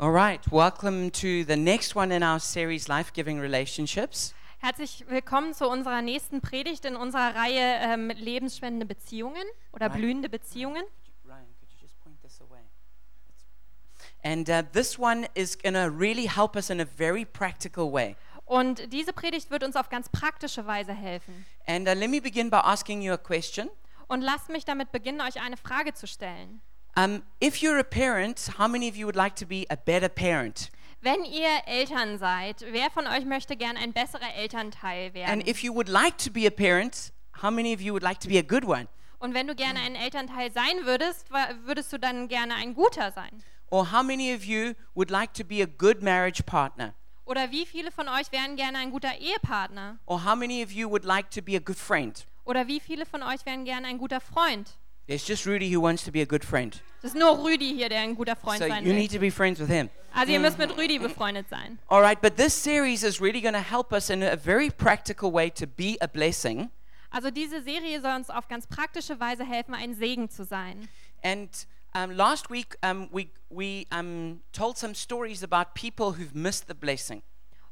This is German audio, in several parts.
All right, welcome to the next one in our series, Life Giving Relationships. Herzlich willkommen zu unserer nächsten Predigt in unserer Reihe ähm, lebensspendende Beziehungen oder Right. blühende Beziehungen. Ryan, could you just point this away? And uh, this one is going to really help us in a very practical way. Und diese Predigt wird uns auf ganz praktische Weise helfen. And uh, let me begin by asking you a question. Und lasst mich damit beginnen, euch eine Frage zu stellen. Um, if you're a parent, how many of you would like to be a better parent? Wenn ihr Eltern seid, wer von euch möchte gern ein besserer Elternteil werden? And if you would like to be a parent, how many of you would like to be a good one? Und wenn du gerne ein Elternteil sein würdest, würdest du dann gerne ein guter sein? Or how many of you would like to be a good marriage partner? Oder wie viele von euch wären gerne ein guter Ehepartner? Or how many of you would like to be a good friend? Oder wie viele von euch wären gerne ein guter Freund? There's just Rudy who wants to be a good friend. Das ist nur Rüdi hier, der ein guter Freund So sein you will. need to be friends with him. Also ihr müsst mit Rüdi befreundet sein. All right, but this series is really going to help us in a very practical way to be a blessing. Also diese Serie soll uns auf ganz praktische Weise helfen, ein Segen zu sein. And um, last week um, we we um, told some stories about people who've missed the blessing.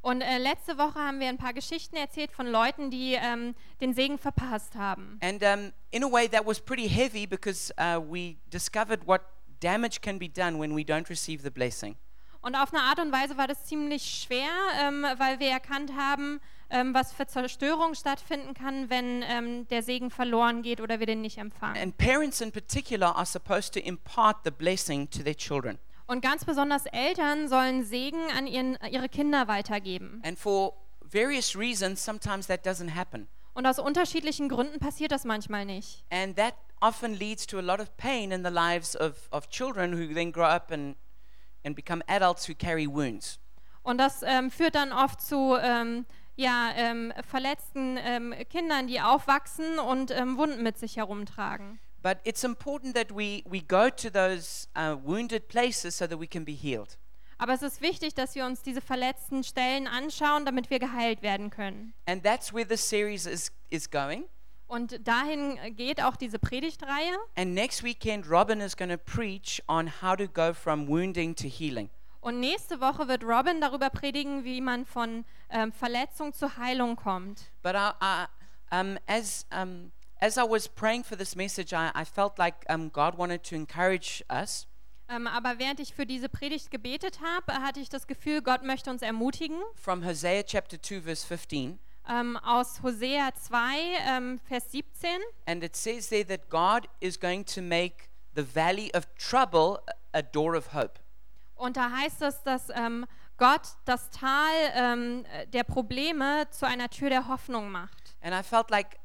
Und äh, letzte Woche haben wir ein paar Geschichten erzählt von Leuten, die ähm, den Segen verpasst haben. And um, in a way, that was pretty heavy because uh, we discovered what damage can be done when we don't receive the blessing. Und auf eine Art und Weise war das ziemlich schwer, ähm, weil wir erkannt haben, ähm, was für Zerstörung stattfinden kann, wenn ähm, der Segen verloren geht oder wir den nicht empfangen. And parents in particular are supposed to impart the blessing to their children. Und ganz besonders Eltern sollen Segen an ihren, ihre Kinder weitergeben. And for various reasons, sometimes that doesn't happen. Und aus unterschiedlichen Gründen passiert das manchmal nicht. And that often leads to a lot of pain in the lives of, of children who then grow up and, and become adults who carry wounds. Und das ähm, führt dann oft zu ähm, ja, ähm, verletzten ähm, Kindern, die aufwachsen und ähm, Wunden mit sich herumtragen. But it's important that we, we go to those uh, wounded places so that we can be healed. Aber es ist wichtig, dass wir uns diese verletzten Stellen anschauen, damit wir geheilt werden können. And that's where this series is, is going. Und dahin geht auch diese Predigtreihe. And next weekend, Robin is going to preach on how to go from wounding to healing. Und nächste Woche wird Robin darüber predigen, wie man von ähm, Verletzung zur Heilung kommt. But I, I, um, as, um, as I was praying for this message, I, I felt like um, God wanted to encourage us. Ähm, aber während ich für diese Predigt gebetet habe, hatte ich das Gefühl, Gott möchte uns ermutigen. From Hosea chapter 2, verse 15. Ähm, aus Hosea 2, ähm, Vers 17. And it says there that God is going to make the valley of trouble a door of hope. Und da heißt es, dass ähm, Gott das Tal ähm, der Probleme zu einer Tür der Hoffnung macht. And I felt like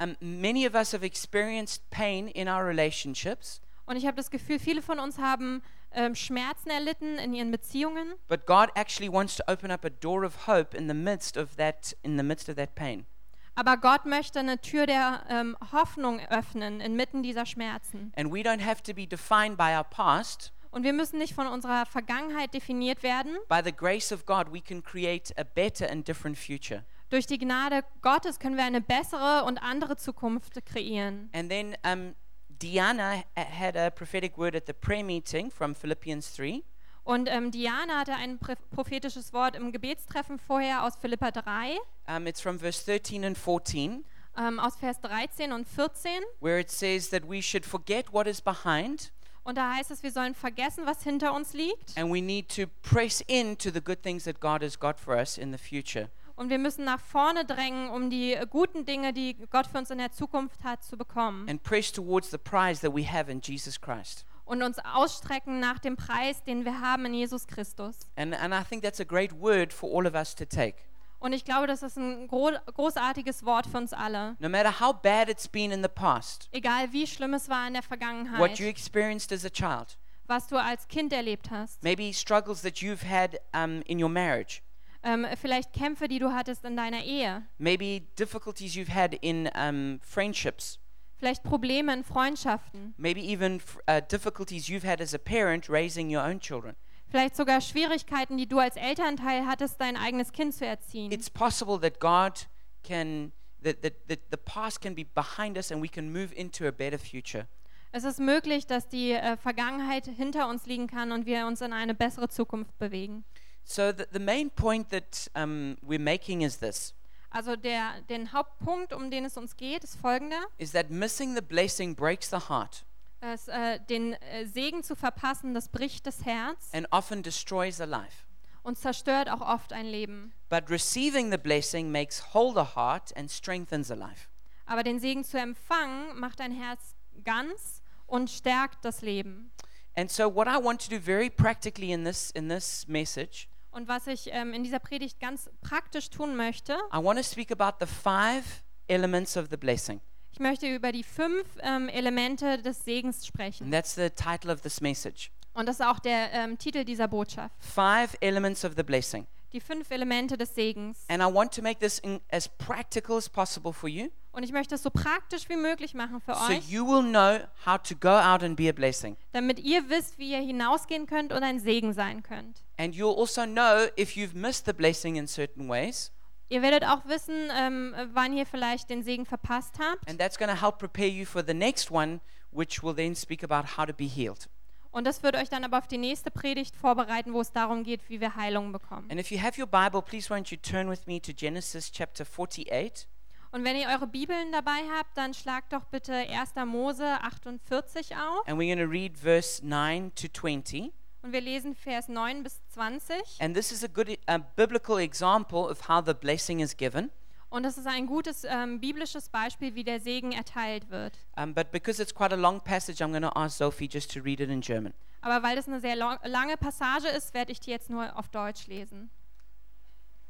um, many of us have experienced pain in our relationships, Und ich habe das Gefühl, viele von uns haben ähm, Schmerzen erlitten in ihren Beziehungen. but God actually wants to open up a door of hope in the midst of that in the midst of that pain. Aber Gott möchte eine Tür der ähm, Hoffnung öffnen inmitten dieser Schmerzen. And we don't have to be defined by our past. Und wir müssen nicht von unserer Vergangenheit definiert werden. By the grace of God, we can create a better and different future. Durch die Gnade Gottes können wir eine bessere und andere Zukunft kreieren. And then um, Diana ha- had a prophetic word at the prayer meeting from Philippians 3. Und ähm, Diana hatte ein prophetisches Wort im Gebetstreffen vorher aus Philippa 3, Um, it's from verse 13 and 14, ähm, aus Vers 13 und 14. where it says that we should forget what is behind Und da heißt es, wir sollen vergessen, was hinter uns liegt. and we need to press into the good things that God has got for us in the future. Und wir müssen nach vorne drängen, um die guten Dinge, die Gott für uns in der Zukunft hat, zu bekommen. and press towards the prize that we have in Jesus Christ. Und uns ausstrecken nach dem Preis, den wir haben in Jesus Christus. And, and I think that's a great word for all of us to take. Und ich glaube, das ist ein gro großartiges Wort für uns alle. No matter how bad it's been in the past, Egal wie schlimm es war in der what you Vergangenheit, experienced as a child, was du als Kind erlebt hast. maybe struggles that you've had um, in your marriage, Ähm, vielleicht Kämpfe, die du hattest in deiner Ehe. maybe difficulties you've had in um, friendships, Vielleicht Probleme in Freundschaften. maybe even uh, difficulties you've had as a parent raising your own children. Vielleicht sogar Schwierigkeiten, die du als Elternteil hattest, dein eigenes Kind zu erziehen. It's possible that God can, that, that, that the past can be behind us and we can move into a better future. Es ist möglich, dass die äh, Vergangenheit hinter uns liegen kann und wir uns in eine bessere Zukunft bewegen. So the, the main point that um, we're making is this: Also der den Hauptpunkt, um den es uns geht, ist folgender: is that missing the blessing breaks the heart es, äh, den äh, Segen zu verpassen, das bricht das Herz and often destroys a life. und zerstört auch oft ein Leben. But receiving the blessing makes whole the heart and strengthens a life. Aber den Segen zu empfangen macht ein Herz ganz und stärkt das Leben. And so, what I want to do very practically in this in this message, Und was ich ähm, in dieser Predigt ganz praktisch tun möchte, I want to speak about the five elements of the blessing, ich möchte über die fünf ähm, Elemente des Segens and sprechen. that's the title of this message. Und das ist auch der ähm, Titel dieser Botschaft. Five elements of the blessing, Die fünf Elemente des Segens. and I want to make this in, as practical as possible for you, Und ich möchte es so praktisch wie möglich machen für so euch, you will know how to go out and be a blessing, damit ihr wisst, wie ihr hinausgehen könnt und ein Segen sein könnt. And you'll also know if you've missed the blessing in certain ways, Ihr werdet auch wissen, ähm, wann ihr vielleicht den Segen verpasst habt. and that's going to help prepare you for the next one, which will then speak about how to be healed. Und das wird euch dann aber auf die nächste Predigt vorbereiten, wo es darum geht, wie wir Heilung bekommen. And if you have your Bible, please won't you turn with me to Genesis chapter 48. Und wenn ihr eure Bibeln dabei habt, dann schlagt doch bitte 1. Mose 48 auf. And we're going to read verse 9 to 20. Und wir lesen Vers 9 bis 20. And this is a good uh, biblical example of how the blessing is given. Und das ist ein gutes ähm, biblisches Beispiel, wie der Segen erteilt wird. Um, but because it's quite a long passage, I'm going to ask Sophie just to read it in German. Aber weil das eine sehr lange Passage ist, werde ich die jetzt nur auf Deutsch lesen.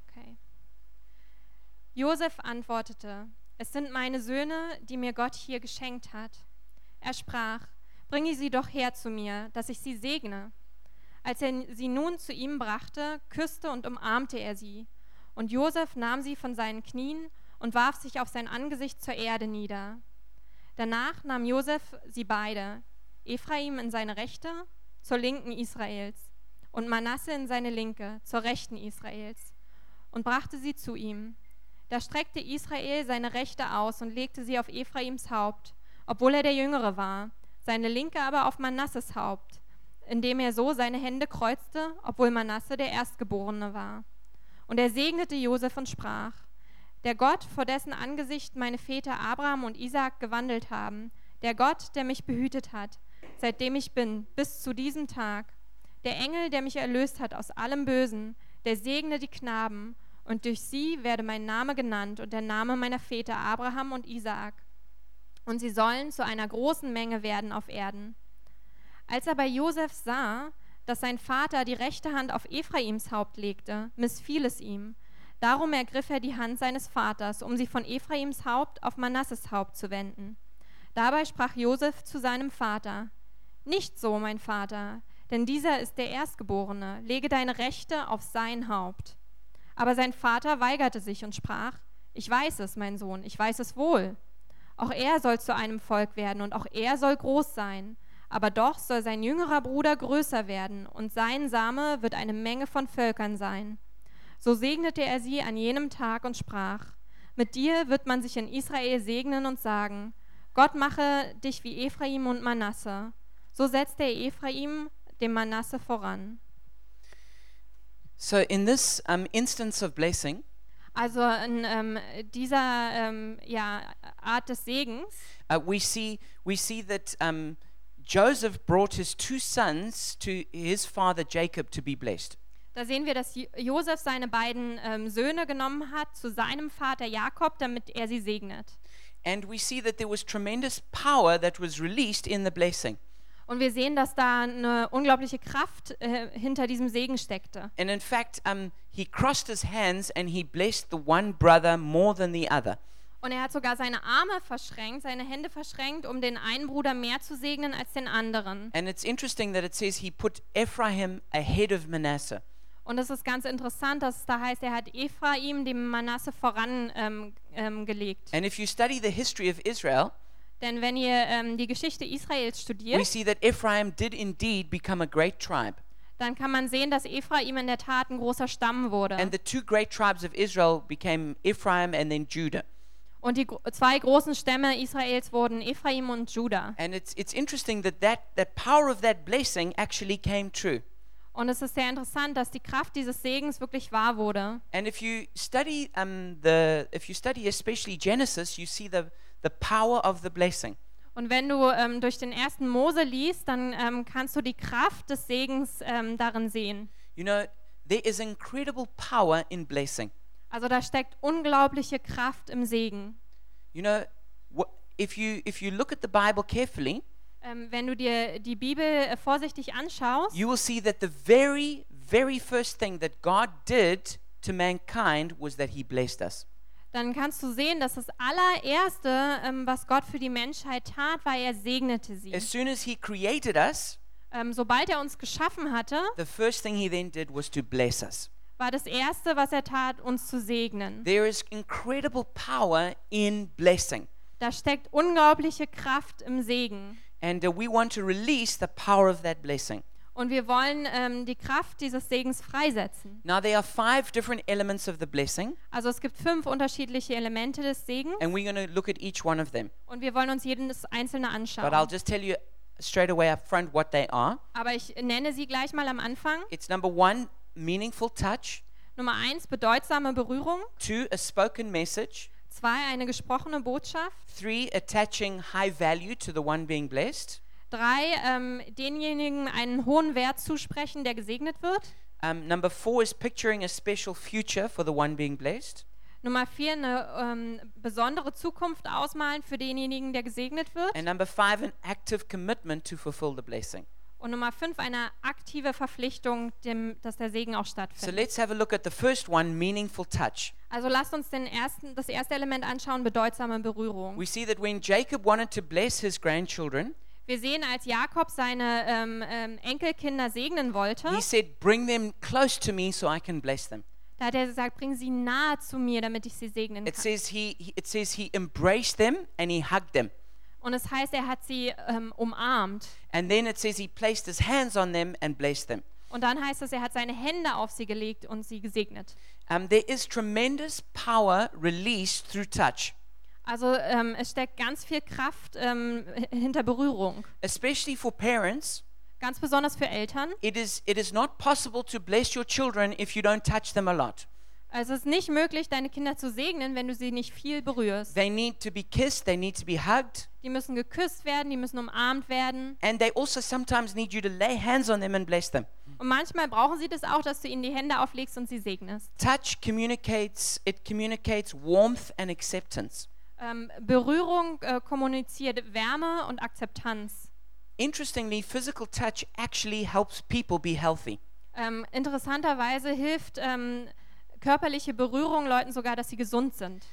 Okay. Josef antwortete: Es sind meine Söhne, die mir Gott hier geschenkt hat. Er sprach: Bringe sie doch her zu mir, dass ich sie segne. Als er sie nun zu ihm brachte, küsste und umarmte er sie. Und Josef nahm sie von seinen Knien und warf sich auf sein Angesicht zur Erde nieder. Danach nahm Josef sie beide, Ephraim in seine rechte, zur linken Israels, und Manasse in seine linke, zur rechten Israels, und brachte sie zu ihm. Da streckte Israel seine rechte aus und legte sie auf Ephraims Haupt, obwohl er der Jüngere war, seine linke aber auf Manasses Haupt, indem er so seine Hände kreuzte, obwohl Manasse der Erstgeborene war. Und er segnete Josef und sprach: Der Gott, vor dessen Angesicht meine Väter Abraham und Isaak gewandelt haben, der Gott, der mich behütet hat, seitdem ich bin, bis zu diesem Tag, der Engel, der mich erlöst hat aus allem Bösen, der segne die Knaben, und durch sie werde mein Name genannt und der Name meiner Väter Abraham und Isaak. Und sie sollen zu einer großen Menge werden auf Erden. Als aber Josef sah, dass sein Vater die rechte Hand auf Ephraims Haupt legte, missfiel es ihm. Darum ergriff er die Hand seines Vaters, um sie von Ephraims Haupt auf Manasses Haupt zu wenden. Dabei sprach Josef zu seinem Vater: Nicht so, mein Vater, denn dieser ist der Erstgeborene. Lege deine Rechte auf sein Haupt. Aber sein Vater weigerte sich und sprach: Ich weiß es, mein Sohn, ich weiß es wohl. Auch er soll zu einem Volk werden und auch er soll groß sein. Aber doch soll sein jüngerer Bruder größer werden und sein Same wird eine Menge von Völkern sein. So segnete er sie an jenem Tag und sprach: Mit dir wird man sich in Israel segnen und sagen: Gott mache dich wie Ephraim und Manasse. So setzte er Ephraim dem Manasse voran. So, in this um, instance of blessing, Also in ähm, dieser ähm, ja, Art des Segens uh, we see we see that um, Joseph brought his two sons to his father Jacob to be blessed. Da sehen wir, dass Jo- Josef seine beiden ähm, Söhne genommen hat zu seinem Vater Jakob, damit er sie segnet. And we see that there was tremendous power that was released in the blessing. Und wir sehen, dass da eine unglaubliche Kraft äh, hinter diesem Segen steckte. And in fact, um, he crossed his hands and he blessed the one brother more than the other. Und er hat sogar seine Arme verschränkt, seine Hände verschränkt, um den einen Bruder mehr zu segnen als den anderen. And it's interesting that it says he put Ephraim ahead of Manasseh. Und es ist ganz interessant, dass es da heißt, er hat Ephraim dem Manasse voran ähm, ähm, gelegt. And if you study the history of Israel, Denn wenn ihr ähm, die Geschichte Israels we studiert, see that Ephraim did indeed become a great tribe. dann kann man sehen, dass Ephraim in der Tat ein großer Stamm wurde. And the two great tribes of Israel became Ephraim and then Judah. Und die zwei großen Stämme Israels wurden Ephraim und Juda. And it's, it's interesting that, that that power of that blessing actually came true. Und es ist sehr interessant, dass die Kraft dieses Segens wirklich wahr wurde. And if you study um, the, if you study especially Genesis, you see the, the power of the blessing. Und wenn du ähm, durch den ersten Mose liest, dann ähm, kannst du die Kraft des Segens ähm, darin sehen. You know, there is incredible power in blessing. Also da steckt unglaubliche Kraft im Segen. You know, if you if you look at the Bible carefully, Ähm, wenn du dir die Bibel äh, vorsichtig anschaust, you will see that the very very first thing that God did to mankind was that He blessed us. dann kannst du sehen, dass das allererste, ähm, was Gott für die Menschheit tat, war, er segnete sie. As soon as He created us, Ähm, sobald er uns geschaffen hatte, the first thing He then did was to bless us. War das erste, was er tat, uns zu segnen. There is incredible power in blessing, Da steckt unglaubliche Kraft im Segen. and uh, we want to release the power of that blessing. Und wir wollen ähm, die Kraft dieses Segens freisetzen. Now there are five different elements of the blessing, Also es gibt fünf unterschiedliche Elemente des Segens and we're going to look at each one of them. und wir wollen uns jedes einzelne But I'll anschauen. just tell you straight away up front what they are. Aber ich nenne sie gleich mal am Anfang. It's number one, meaningful touch. Nummer eins, bedeutsame Berührung. Two, a spoken message. Zwei, eine gesprochene Botschaft. Three, attaching high value to the one being blessed. Drei, ähm, denjenigen einen hohen Wert zusprechen, der gesegnet wird. Um, number four is picturing a special future for the one being blessed. Nummer vier, eine ähm, besondere Zukunft ausmalen für denjenigen, der gesegnet wird. And number five, an active commitment to fulfill the blessing. Und Nummer fünf, eine aktive Verpflichtung, dem, dass der Segen auch So stattfindet. let's have a look at the first one, meaningful touch. Also lasst uns den ersten, das erste Element anschauen, bedeutsame Berührung. We see that when Jacob wanted to bless his grandchildren, Wir sehen, als Jakob seine ähm, ähm, Enkelkinder segnen wollte, he said, Bring them close to me so I can bless them. da hat er gesagt, bring sie nahe zu mir, damit ich sie segnen It kann. says he, he- it says he embraced them and he hugged them. Und es heißt, er hat sie ähm, umarmt. And then it says he placed his hands on them and blessed them. Und dann heißt es, er hat seine Hände auf sie gelegt und sie gesegnet. Um, there is tremendous power released through touch, Also ähm, es steckt ganz viel Kraft ähm, hinter Berührung. especially for parents. Ganz besonders für Eltern. It is, it is not possible to bless your children if you don't touch them a lot. Also es ist nicht möglich, deine Kinder zu segnen, wenn du sie nicht viel berührst. They need to be kissed, they need to be hugged, Die müssen geküsst werden, die müssen umarmt werden. and they also sometimes need you to lay hands on them and bless them. Und manchmal brauchen sie das auch, dass du ihnen die Hände auflegst und sie segnest. Touch communicates, it communicates warmth and acceptance. Ähm, Berührung äh, kommuniziert Wärme und Akzeptanz. Interestingly, physical touch actually helps people be healthy. Ähm, interessanterweise hilft ähm, körperliche Berührung Leuten sogar, dass sie gesund sind.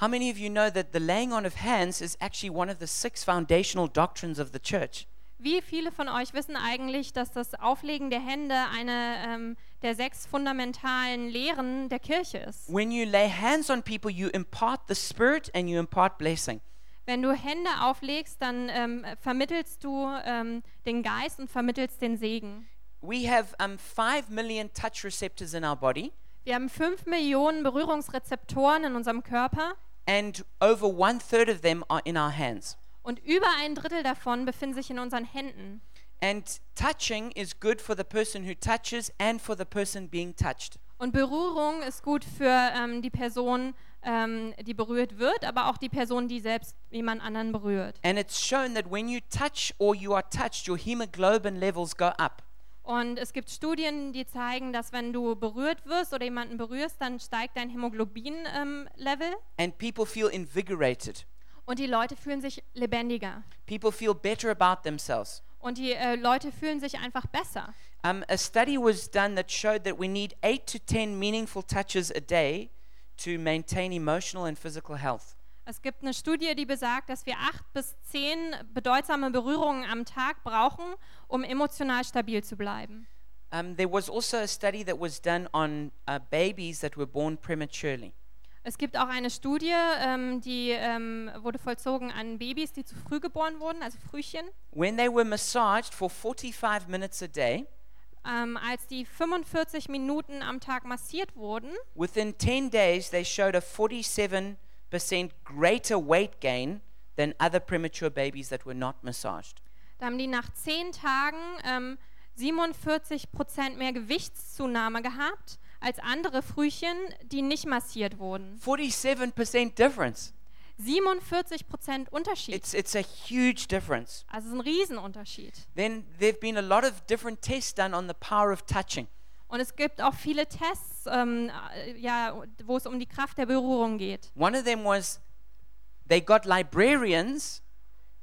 How many of you know that the laying on of hands is actually one of the six foundational doctrines of the church? Wie viele von euch wissen eigentlich, dass das Auflegen der Hände eine ähm, der sechs fundamentalen Lehren der Kirche ist? When you lay hands on people, you impart the Spirit and you impart blessing. Wenn du Hände auflegst, dann ähm, vermittelst du ähm, den Geist und vermittelst den Segen. We have um, five million touch receptors in our body, Wir haben fünf Millionen Berührungsrezeptoren in unserem Körper and over one third of them are in our hands. und über ein Drittel davon befinden sich in unseren Händen. And touching is good for the person who touches and for the person being touched. Und Berührung ist gut für ähm, die Person, ähm, die berührt wird, aber auch die Person, die selbst jemand anderen berührt. And it's shown that when you touch or you are touched, your hemoglobin levels go up. Und es gibt Studien, die zeigen, dass wenn du berührt wirst oder jemanden berührst, dann steigt dein Hämoglobin-Level and people feel invigorated. und die Leute fühlen sich lebendiger. People feel better about themselves. Und die äh, Leute fühlen sich einfach besser. Um, a study was done that showed that we need eight to ten meaningful touches a day to maintain emotional and physical health. Es gibt eine Studie, die besagt, dass wir acht bis zehn bedeutsame Berührungen am Tag brauchen, um emotional stabil zu bleiben. Um, there was also a study that was done on uh, babies that were born prematurely. Es gibt auch eine Studie, ähm, die ähm, wurde vollzogen an Babys, die zu früh geboren wurden, also Frühchen. When they were massaged for 45 minutes a day, Ähm, als die 45 Minuten am Tag massiert wurden, within 10 days they showed a 47 greater weight gain than other premature babies that were not massaged. Da haben die nach zehn Tagen ähm, 47 Prozent mehr Gewichtszunahme gehabt als andere Frühchen, die nicht massiert wurden. 47% difference. 47 Prozent Unterschied. It's, it's a huge difference. Also es ist ein Riesenunterschied. Then there have been a lot of different tests done on the power of touching. Und es gibt auch viele Tests, ähm, äh, ja, wo es um die Kraft der Berührung geht. One of them was they got librarians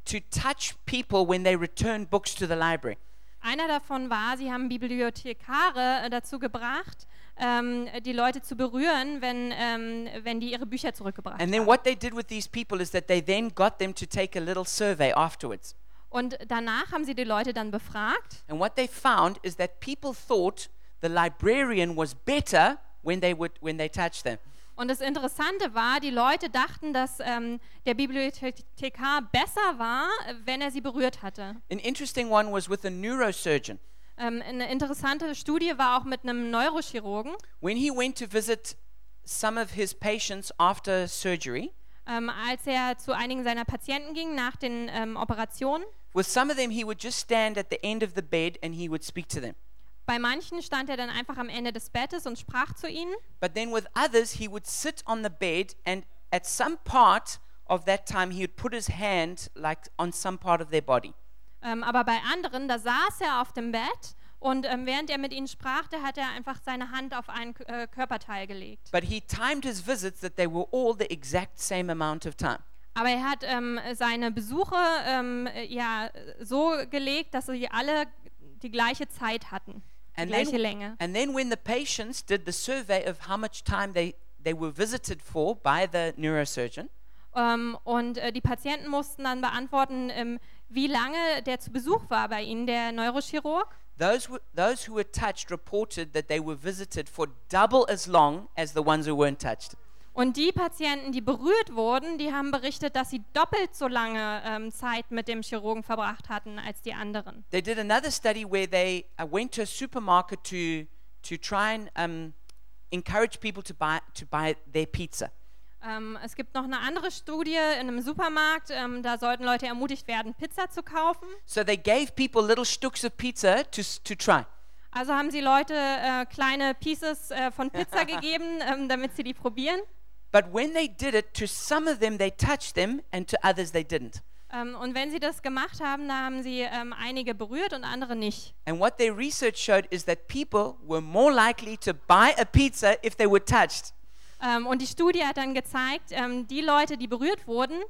to touch people when they return books to the library. Einer davon war, sie haben Bibliothekare äh, dazu gebracht, ähm, die Leute zu berühren, wenn, ähm, wenn die ihre Bücher zurückgebracht And then haben. what they did with these people is that they then got them to take a little survey afterwards. Und danach haben sie die Leute dann befragt And what they found is that people thought the librarian was better when they would when they touched them. Und das Interessante war, die Leute dachten, dass ähm, der Bibliothekar besser war, wenn er sie berührt hatte. An interesting one was with a neurosurgeon. Ähm, eine interessante Studie war auch mit einem Neurochirurgen. When he went to visit some of his patients after surgery, Ähm, als er zu einigen seiner Patienten ging nach den ähm, Operationen. with some of them he would just stand at the end of the bed and he would speak to them. Bei manchen stand er dann einfach am Ende des Bettes und sprach zu ihnen. But then with others he would sit on the bed and at some part of that time he would put his hand like on some part of their body. Ähm, aber bei anderen, da saß er auf dem Bett und ähm, während er mit ihnen sprach, da hat er einfach seine Hand auf einen äh, Körperteil gelegt. But he timed his visits that they were all the exact same amount of time. Aber er hat ähm, seine Besuche ähm, äh, ja so gelegt, dass sie alle die gleiche Zeit hatten, And gleiche then, Länge. and then when the patients did the survey of how much time they, they were visited for by the neurosurgeon, Ähm, und äh, die Patienten mussten dann beantworten, ähm, wie lange der zu Besuch war bei ihnen, der Neurochirurg. those, those who were touched reported that they were visited for double as long as the ones who weren't touched. Und die Patienten, die berührt wurden, die haben berichtet, dass sie doppelt so lange ähm, Zeit mit dem Chirurgen verbracht hatten als die anderen. They did another study where they uh, went to a supermarket to, to try and um, encourage people to buy, to buy their pizza. Ähm, es gibt noch eine andere Studie in einem Supermarkt, ähm, da sollten Leute ermutigt werden, Pizza zu kaufen. So they gave people little sticks of pizza to, to try. Also haben sie Leute äh, kleine Pieces äh, von Pizza gegeben, ähm, damit sie die probieren. But when they did it, to some of them they touched them and to others they didn't. Ähm, und wenn sie das gemacht haben, da haben sie ähm, einige berührt und andere nicht. And what their research showed is that people were more likely to buy a pizza if they were touched. Ähm, und die Studie hat dann gezeigt, die Leute, die berührt wurden,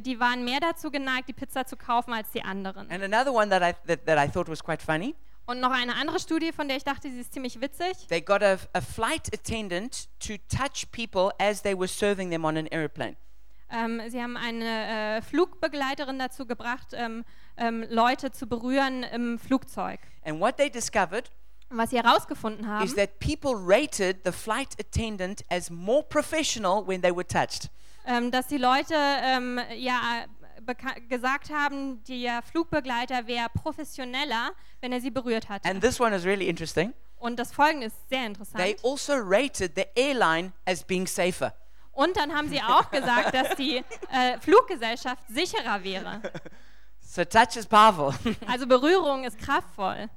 die waren mehr dazu geneigt, die Pizza zu kaufen als die anderen. And another one that I, that, that I thought was quite funny Und noch eine andere Studie, von der ich dachte, sie ist ziemlich witzig. they got a, a flight attendant to touch people as they were serving them on an aeroplane. Ähm, sie haben eine äh, Flugbegleiterin dazu gebracht, ähm, ähm, Leute zu berühren im Flugzeug. And what they discovered Und was sie herausgefunden haben, is that people rated the flight attendant as more professional when they were touched. ähm, dass die Leute ähm, ja gesagt haben, der Flugbegleiter wäre professioneller, wenn er sie berührt hatte. And this one is really interesting. Und das Folgende ist sehr They interessant. also rated the airline as being safer. Und dann haben sie auch gesagt, dass die äh, Fluggesellschaft sicherer wäre. So touch is powerful. Also Berührung ist kraftvoll.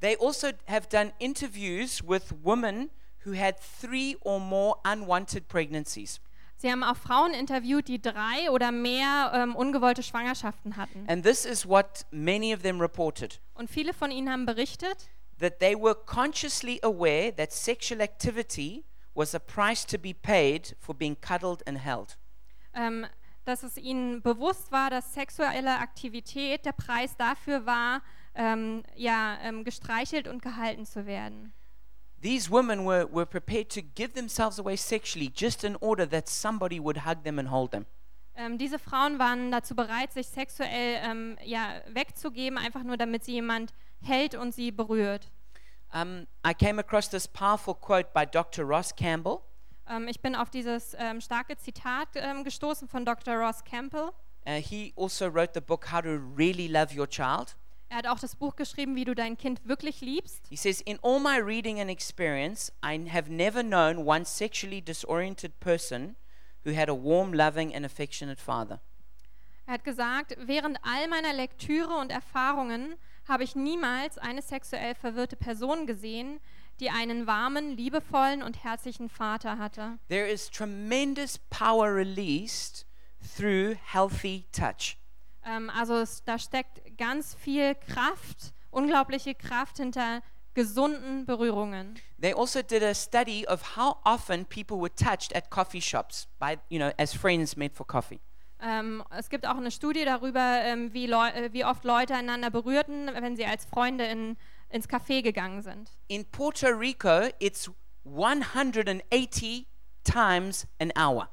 they also have done interviews with women who had three or more unwanted pregnancies. Sie haben auch Frauen interviewt, die drei oder mehr ähm, ungewollte Schwangerschaften hatten. And this is what many of them reported Und viele von ihnen haben berichtet, that they were consciously aware that sexual activity was a price to be paid for being cuddled and held. ähm, dass es ihnen bewusst war, dass sexuelle Aktivität der Preis dafür war, ähm, ja, ähm, gestreichelt und gehalten zu werden. These women were, were prepared to give themselves away sexually just in order that somebody would hug them and hold them. Ähm, diese Frauen waren dazu bereit, sich sexuell ähm, ja, wegzugeben, einfach nur damit sie jemand hält und sie berührt. Um, I came across this powerful quote by Dr. Ross Campbell. Ähm, ich bin auf dieses ähm, starke Zitat ähm, gestoßen von Dr. Ross Campbell. Uh, he also wrote the book How to Really Love Your Child. Er hat auch das Buch geschrieben, wie du dein Kind wirklich liebst. He says, In all my reading and experience, I have never known one sexually disoriented person who had a warm, loving, and affectionate father. Er hat gesagt, während all meiner Lektüre und Erfahrungen habe ich niemals eine sexuell verwirrte Person gesehen, die einen warmen, liebevollen und herzlichen Vater hatte. There is tremendous power released through healthy touch. Ähm, also es, da steckt ganz viel Kraft, unglaubliche Kraft hinter gesunden Berührungen. They also did a study of how often people were touched at coffee shops by, you know, as friends met for coffee. Ähm, es gibt auch eine Studie darüber, ähm, wie, äh, wie oft Leute einander berührten, wenn sie als Freunde in, ins Café gegangen sind. In Puerto Rico, it's 180 times an hour.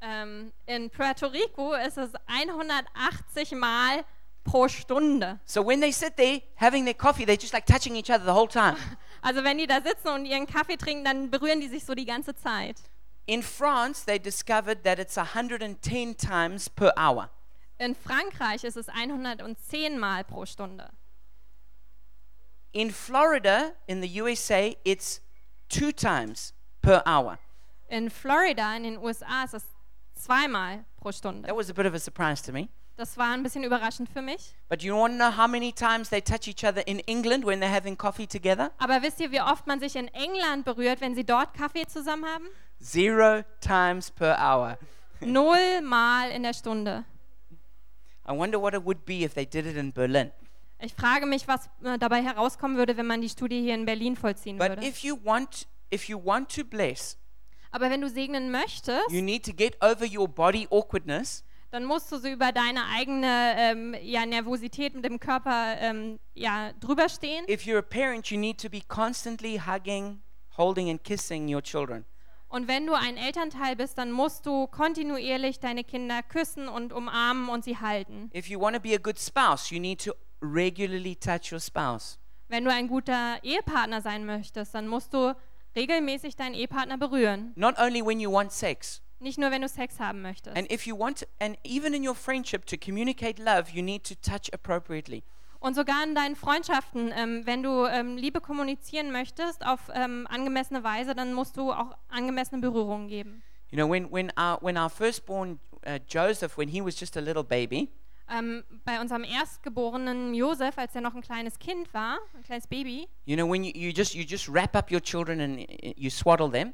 Ähm, in Puerto Rico ist es 180 Mal pro Stunde. So when they sit there having their coffee, they're just like touching each other the whole time. Also wenn die da sitzen und ihren Kaffee trinken, dann berühren die sich so die ganze Zeit. In France, they discovered that it's 110 times per hour. In Frankreich ist es 110 Mal pro Stunde. In Florida, in the USA, it's two times per hour. In Florida, in den USA, ist es zweimal pro Stunde. That was a bit of a surprise to me. Das war ein bisschen überraschend für mich. But you want to know how many times they touch each other in England when they're having coffee together? Aber wisst ihr, wie oft man sich in England berührt, wenn sie dort Kaffee zusammen haben? Zero times per hour. Null Mal in der Stunde. I wonder what it would be if they did it in Berlin. Ich frage mich, was äh, dabei herauskommen würde, wenn man die Studie hier in Berlin vollziehen But würde. if you want if you want to bless, Aber wenn du segnen möchtest, you need to get over your body awkwardness dann musst du so über deine eigene ähm, ja, Nervosität mit dem Körper ähm, ja, drüber stehen. if you're a parent, you need to be constantly hugging, holding, and kissing your children. Und wenn du ein Elternteil bist, dann musst du kontinuierlich deine Kinder küssen und umarmen und sie halten. If you want to be a good spouse, you need to regularly touch your spouse. Wenn du ein guter Ehepartner sein möchtest, dann musst du regelmäßig deinen Ehepartner berühren. Not only when you want sex. Nicht nur, wenn du Sex haben möchtest. And if you want, and even in your friendship, to communicate love, you need to touch appropriately. Und sogar in deinen Freundschaften, ähm, wenn du ähm, Liebe kommunizieren möchtest auf ähm, angemessene Weise, dann musst du auch angemessene Berührungen geben. You know, when, when, our, when our firstborn uh, Joseph, when he was just a little baby, Ähm, bei unserem erstgeborenen Josef, als er noch ein kleines Kind war, ein kleines Baby, you know, when you, you, just, you just wrap up your children and uh, you swaddle them,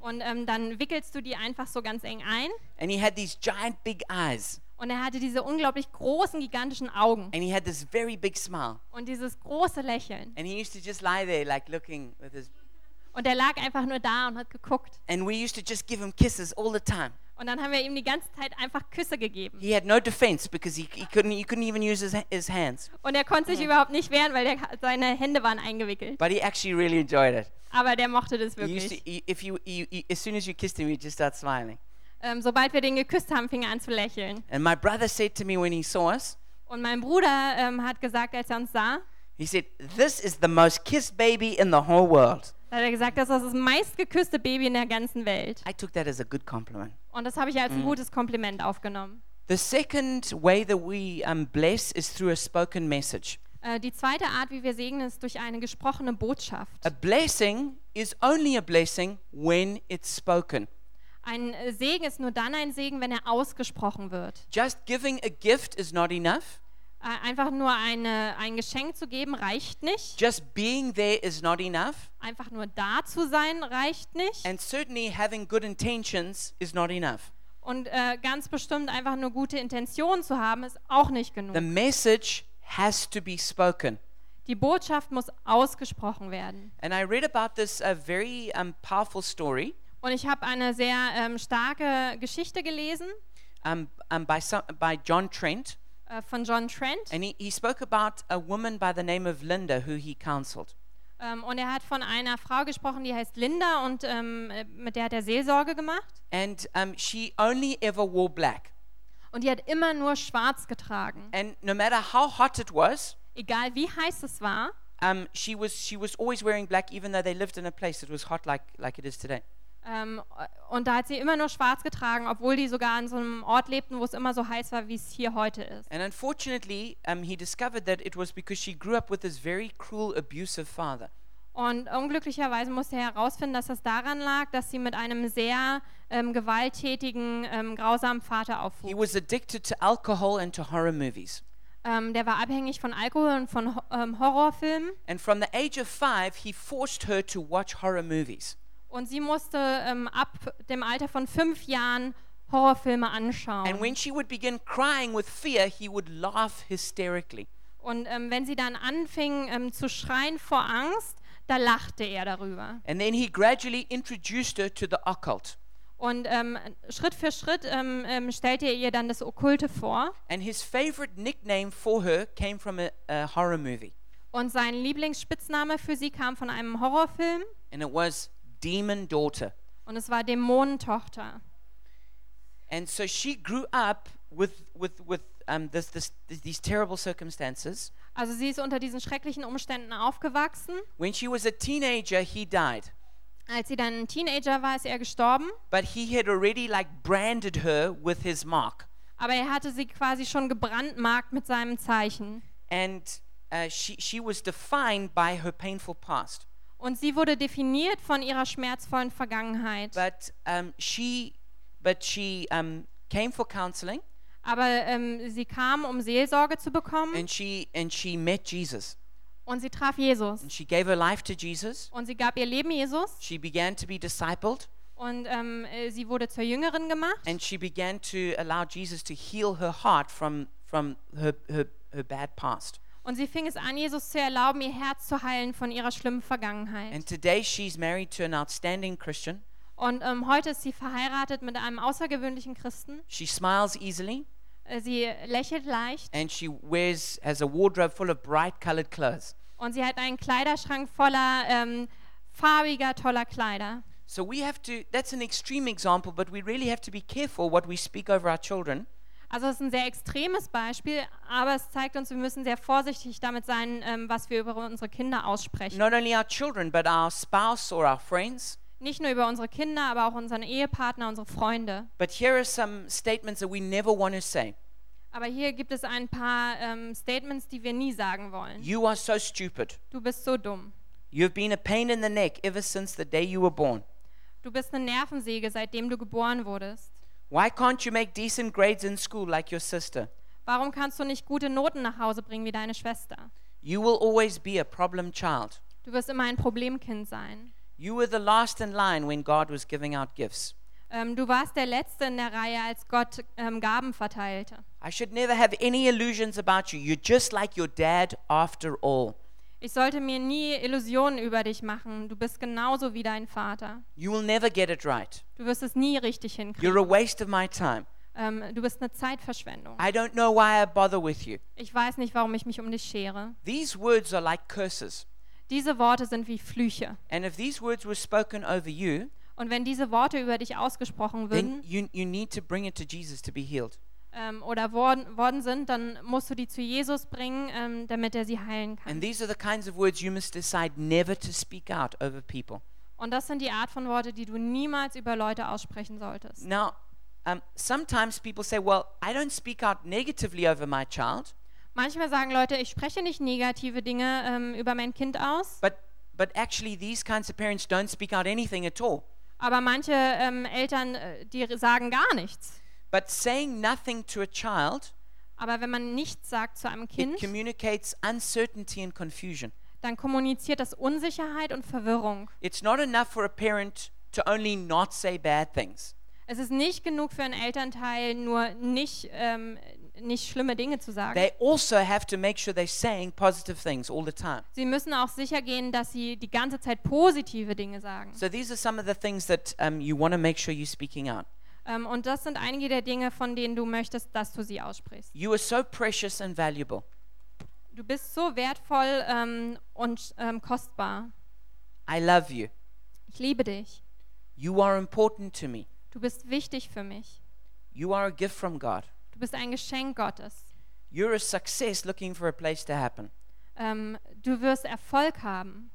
und ähm, dann wickelst du die einfach so ganz eng ein. and he had these giant big eyes, Und er hatte diese unglaublich großen, gigantischen Augen and he had this very big smile. und dieses große Lächeln. And he used to just lie there, like looking with his. Und er lag einfach nur da und hat geguckt. And we used to just give him kisses all the time. Und dann haben wir ihm die ganze Zeit einfach Küsse gegeben. He had no defense because he, he couldn't, he couldn't even use his, his hands. Und er konnte sich überhaupt nicht wehren, weil der, seine Hände waren eingewickelt. But he actually really enjoyed it. Aber der mochte das He used to, wirklich. he, if you, you, you, as soon as you kissed him, he'd just start smiling. Ähm, sobald wir den geküsst haben, fing er an zu lächeln. And my brother said to me when he saw us, Und mein Bruder ähm, hat gesagt, als er uns sah, he said, This is the most kissed baby in the whole world. Da hat er gesagt, das ist das meistgeküsste Baby in der ganzen Welt. I took that as a good compliment. Und das habe ich als ein gutes Kompliment aufgenommen. The second way that we um, bless is through a spoken message. Äh, die zweite Art, wie wir segnen, ist durch eine gesprochene Botschaft. A blessing is only a blessing when it's spoken. Ein Segen ist nur dann ein Segen, wenn er ausgesprochen wird. Just giving a gift is not enough. Äh, Einfach nur eine, ein Geschenk zu geben reicht nicht. Just being there is not enough. Einfach nur da zu sein reicht nicht. And certainly having good intentions is not enough. Und äh, ganz bestimmt einfach nur gute Intentionen zu haben, ist auch nicht genug. The message has to be spoken. Die Botschaft muss ausgesprochen werden. And I read about this uh, very um, powerful story Und ich habe eine sehr ähm, starke Geschichte gelesen um, um, by, some, by John Trent. Äh, von John Trent. And he, he spoke about a woman by the name of Linda who he counseled. Ähm, und er hat von einer Frau gesprochen, die heißt Linda und ähm, äh, mit der hat er Seelsorge gemacht. And um, she only ever wore black. Und die hat immer nur schwarz getragen. And no matter how hot it was, Egal wie heiß es war, um, she, was, she was always wearing black, even though they lived in a place that was hot like, like it is today. Ähm, und da hat sie immer nur schwarz getragen, obwohl die sogar an so einem Ort lebten, wo es immer so heiß war, wie es hier heute ist. And unfortunately, um, he discovered that it was because she grew up with this very cruel, abusive father. Und unglücklicherweise musste er herausfinden, dass das daran lag, dass sie mit einem sehr ähm, gewalttätigen, ähm, grausamen Vater He aufwuchs. was addicted to alcohol and to horror movies. Ähm, der war abhängig von Alkohol und von Ho ähm, Horrorfilmen. And from the age of five, he forced her to watch horror movies. Und sie musste ähm, ab dem Alter von fünf Jahren Horrorfilme anschauen. And when she would begin crying with fear, he would laugh hysterically. Und ähm, wenn sie dann anfing ähm, zu schreien vor Angst, da lachte er darüber. And then he gradually introduced her to the occult. Und ähm, Schritt für Schritt ähm, ähm, stellte er ihr dann das Okkulte vor. And his favorite nickname for her came from a, a horror movie. Und sein Lieblingsspitzname für sie kam von einem Horrorfilm. And it was Demon Daughter. Und es war Dämonentochter. And so she grew up with, with, with um, this, this, these terrible circumstances. Also sie ist unter diesen schrecklichen Umständen aufgewachsen. When she was a teenager, he died. Als sie dann ein Teenager war, ist er gestorben. But he had already like branded her with his mark. Aber er hatte sie quasi schon gebrandmarkt mit seinem Zeichen. And uh, she, she was defined by her painful past. Und sie wurde definiert von ihrer schmerzvollen Vergangenheit. But um, she, but she um, came for counseling Aber ähm, sie kam, um Seelsorge zu bekommen. and she, and she met Jesus. Und sie traf Jesus. And she gave her life to Jesus. Und sie gab ihr Leben Jesus. She began to be discipled Und ähm, äh, sie wurde zur Jüngerin gemacht. and she began to allow Jesus to heal her heart from, from her, her, her bad past. Und sie fing es an, Jesus zu erlauben, ihr Herz zu heilen von ihrer schlimmen Vergangenheit. And today she's married to an outstanding Christian. Und ähm, heute ist sie verheiratet mit einem außergewöhnlichen Christen. She smiles easily Äh, Sie lächelt leicht and she wears has a wardrobe full of bright colored clothes. und sie hat einen Kleiderschrank voller ähm, farbiger, toller Kleider. So we have to that's an extreme example, but we really have to be careful what we speak over our children Also es ist ein sehr extremes Beispiel, aber es zeigt uns, wir müssen sehr vorsichtig damit sein, ähm, was wir über unsere Kinder aussprechen. not only our children but our spouse or our friends. Nicht nur über unsere Kinder, aber auch unseren Ehepartner, unsere Freunde. But here are some statements that we never want to say. Aber hier gibt es ein paar ähm, Statements, die wir nie sagen wollen. You are so stupid. Du bist so dumm. You have been a pain in the neck ever since the day you were born. Du bist eine Nervensäge, seitdem du geboren wurdest. Why can't you make decent grades in school like your sister? Warum kannst du nicht gute Noten nach Hause bringen wie deine Schwester? You will always be a problem child. Du wirst immer ein Problemkind sein. You were the last in line when God was giving out gifts. Ähm, du warst der Letzte in der Reihe, als Gott ähm, Gaben verteilte. I should never have any illusions about you. You're just like your dad after all. Ich sollte mir nie Illusionen über dich machen. Du bist genauso wie dein Vater. You will never get it right. Du wirst es nie richtig hinkriegen. You're a waste of my time. Ähm, du bist eine Zeitverschwendung. I don't know why I bother with you. Ich weiß nicht, warum ich mich um dich schere. These words are like curses. Diese Worte sind wie Flüche. And if these words were spoken over you, Und wenn diese Worte über dich ausgesprochen würden you, you ähm, oder worden, worden sind, dann musst du die zu Jesus bringen, ähm, damit er sie heilen kann. And these are the kinds of words you must decide never to speak out over people. Und das sind die Art von Worte, die du niemals über Leute aussprechen solltest. Now, um, sometimes people say, well, I don't speak out negatively over my child, Manchmal sagen Leute, ich spreche nicht negative Dinge ähm, über mein Kind aus, but, but actually, these kinds of parents don't speak out anything at all. aber manche ähm, Eltern, äh, die sagen gar nichts. But saying nothing to a child, Aber wenn man nichts sagt zu einem it Kind, communicates uncertainty and confusion. dann kommuniziert das Unsicherheit und Verwirrung. It's not enough for a parent to only not say bad things. Es ist nicht genug für einen Elternteil, nur nicht, ähm, nicht schlimme Dinge zu sagen. They also have to make sure they're saying positive things all the time. Sie müssen auch sicher gehen, dass sie die ganze Zeit positive Dinge sagen. So these are some of the things that um, you want to make sure you're speaking out. Ähm, und das sind einige der Dinge, von denen du möchtest, dass du sie aussprichst. You are so precious and valuable. Du bist so wertvoll ähm, und ähm, kostbar. I love you. Ich liebe dich. You are important to me. Du bist wichtig für mich. You are a gift from God. Du bist ein Geschenk Gottes. You're a success looking for a place to happen. Du wirst Erfolg haben.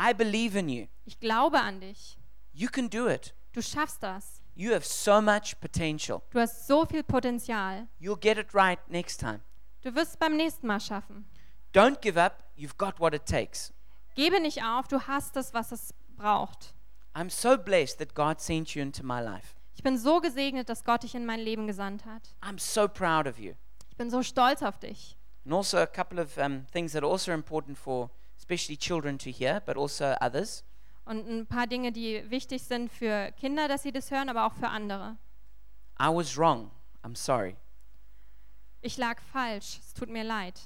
I believe in you. Ich glaube an dich. You can do it. Du schaffst das. You have so much potential. Du hast so viel Potenzial. You'll get it right next time. Du wirst es beim nächsten Mal schaffen. Don't give up. You've got what it takes. Gebe nicht auf, du hast es, was es braucht. I'm so blessed that God sent you into my life. Ich bin so gesegnet, dass Gott dich in mein Leben gesandt hat. I'm so proud of you. Ich bin so stolz auf dich. And also, a couple of um, things that are also important for especially children to hear, but also others. Und ein paar Dinge, die wichtig sind für Kinder, dass sie das hören, aber auch für andere. I was wrong. I'm sorry. Ich lag falsch, es tut mir leid.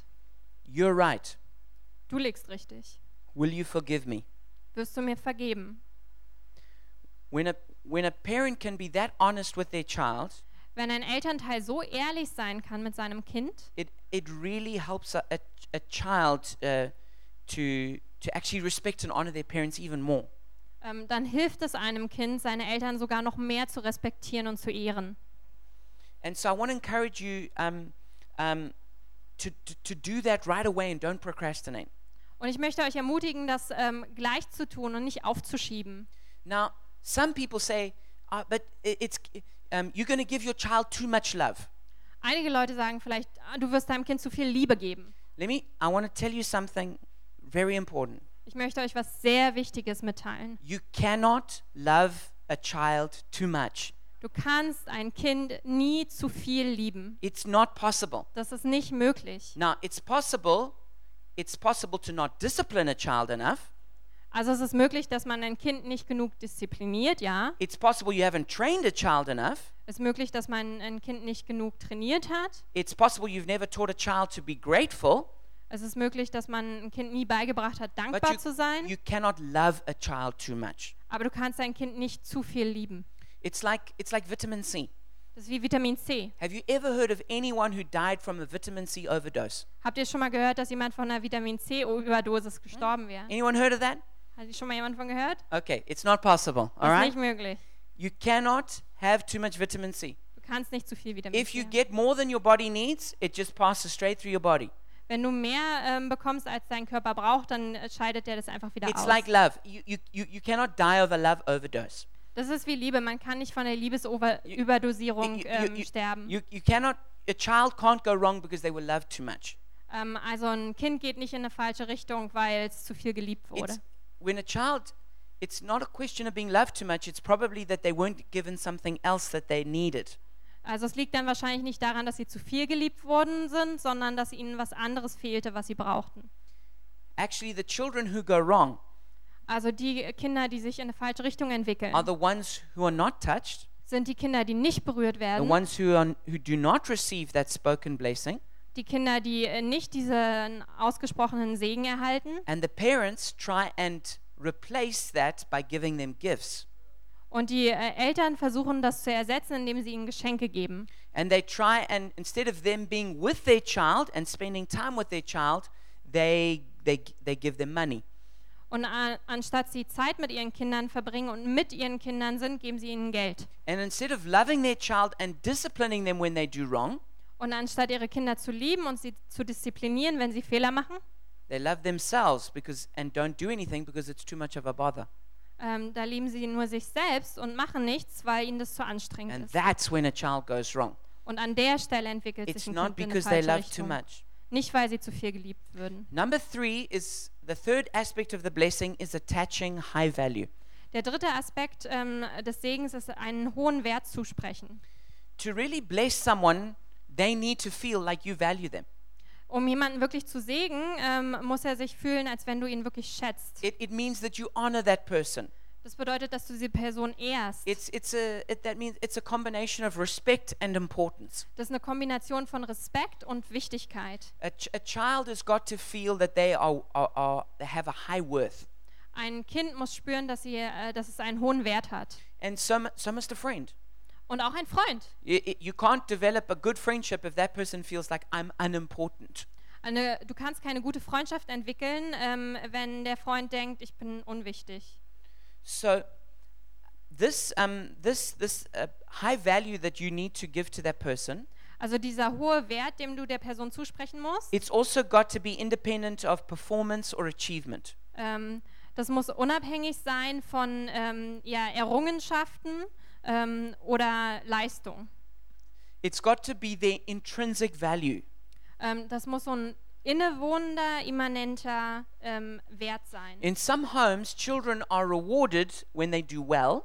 You're right. Du liegst richtig. Will you forgive me? Wirst du mir vergeben? When a, when a parent can be that honest with their child, Wenn ein Elternteil so ehrlich sein kann mit seinem Kind, it, it really helps a, a, a child uh, to, to actually respect and honor their parents even more. ähm, dann hilft es einem Kind, seine Eltern sogar noch mehr zu respektieren und zu ehren. And so I want to encourage you um, um, to, to, to do that right away and don't procrastinate. Und ich möchte euch ermutigen, das ähm, gleich zu tun und nicht aufzuschieben. Now, some people say, uh, but it's, um, you're going to give your child too much love. Einige Leute sagen vielleicht, ah, du wirst deinem Kind zu viel Liebe geben. Let me, I want to tell you something very important. Ich möchte euch was sehr Wichtiges mitteilen. You cannot love a child too much. Du kannst ein Kind nie zu viel lieben. It's not possible. Das ist nicht möglich. Now, it's possible, it's possible to not discipline a child enough. Also es ist möglich, dass man ein Kind nicht genug diszipliniert, ja. It's possible you haven't trained a child enough. Es ist möglich, dass man ein Kind nicht genug trainiert hat. It's possible you've never taught a child to be grateful. Es ist möglich, dass man ein Kind nie beigebracht hat, dankbar you, zu sein. you cannot love a child too much. Aber du kannst dein Kind nicht zu viel lieben. It's like, it's like vitamin C. Das ist wie Vitamin C. Have you ever heard of anyone who died from a vitamin C overdose? Habt ihr schon mal gehört, dass jemand von einer Vitamin C-Überdosis gestorben wäre? Anyone heard of that? Hat schon mal jemand von gehört? Okay, it's not possible. All ist right? nicht möglich. You cannot have too much vitamin C. Du kannst nicht zu viel Vitamin If C you haben. get more than your body needs, it just passes straight through your body. Wenn du mehr ähm, bekommst, als dein Körper braucht, dann äh, scheidet der das einfach wieder It's aus. like love. You, you, you, you cannot die of a love overdose. das ist wie Liebe. Man kann nicht von der Liebesüberdosierung ähm, sterben. You, you cannot, a child can't go wrong because they were loved too much. ähm, also ein Kind geht nicht in eine falsche Richtung, weil es zu viel geliebt wurde. It's, when a child, it's not a question of being loved too much, it's probably that they weren't given something else that they needed. Also es liegt dann wahrscheinlich nicht daran, dass sie zu viel geliebt worden sind, sondern dass ihnen was anderes fehlte, was sie brauchten. Actually, the children who go wrong Also die Kinder, die sich in eine falsche Richtung entwickeln, are the ones who are not touched, sind die Kinder, die nicht berührt the werden, ones who, are, who do not receive that spoken blessing, die Kinder, die äh, nicht diesen ausgesprochenen Segen erhalten and the parents try and replace that by giving them gifts. Und die äh, Eltern versuchen das zu ersetzen, indem sie ihnen Geschenke geben. And they try and instead of them being with their child and spending time with their child, they, they, they give them money. Und anstatt sie Zeit mit ihren Kindern verbringen und mit ihren Kindern sind, geben sie ihnen Geld. And instead of loving their child and disciplining them when they do wrong, Und anstatt ihre Kinder zu lieben und sie zu disziplinieren, wenn sie Fehler machen, they love themselves because and don't do anything because it's too much of a bother. Ähm, da lieben sie nur sich selbst und machen nichts, weil ihnen das zu anstrengend And ist. that's when a child goes wrong. Und an der Stelle entwickelt It's sich ein not Kind in eine because they falsche love too Richtung. much. Nicht, weil sie zu viel geliebt würden. Number three is the third aspect of the blessing is attaching high value. Der dritte Aspekt ähm, des Segens ist einen hohen Wert zusprechen. To really bless someone, they need to feel like you value them. Um jemanden wirklich zu segnen, ähm, muss er sich fühlen, als wenn du ihn wirklich schätzt. It, it means that you honor that person. Das bedeutet, dass du diese Person ehrst. It's, it's a, it, that means it's a combination of respect and importance. Das ist eine Kombination von Respekt und Wichtigkeit. A, ch- a child has got to feel that they are, are, are they have a high worth, Ein Kind muss spüren, dass, sie, äh, dass es einen hohen Wert hat. and so, so must a friend. Und auch ein Freund. You, you can't develop a good friendship if that person feels like I'm unimportant. Eine, du kannst keine gute Freundschaft entwickeln, ähm, wenn der Freund denkt, ich bin unwichtig. So, this um, this this uh, high value that you need to give to that person, Also dieser hohe Wert, dem du der Person zusprechen musst, it's also got to be independent of performance or achievement. ähm, das muss unabhängig sein von ähm, ja, Errungenschaften ähm, oder Leistung. It's got to be their intrinsic value. Ähm, das muss so ein innewohnender, immanenter ähm, Wert sein. In some homes, children are rewarded when they do well,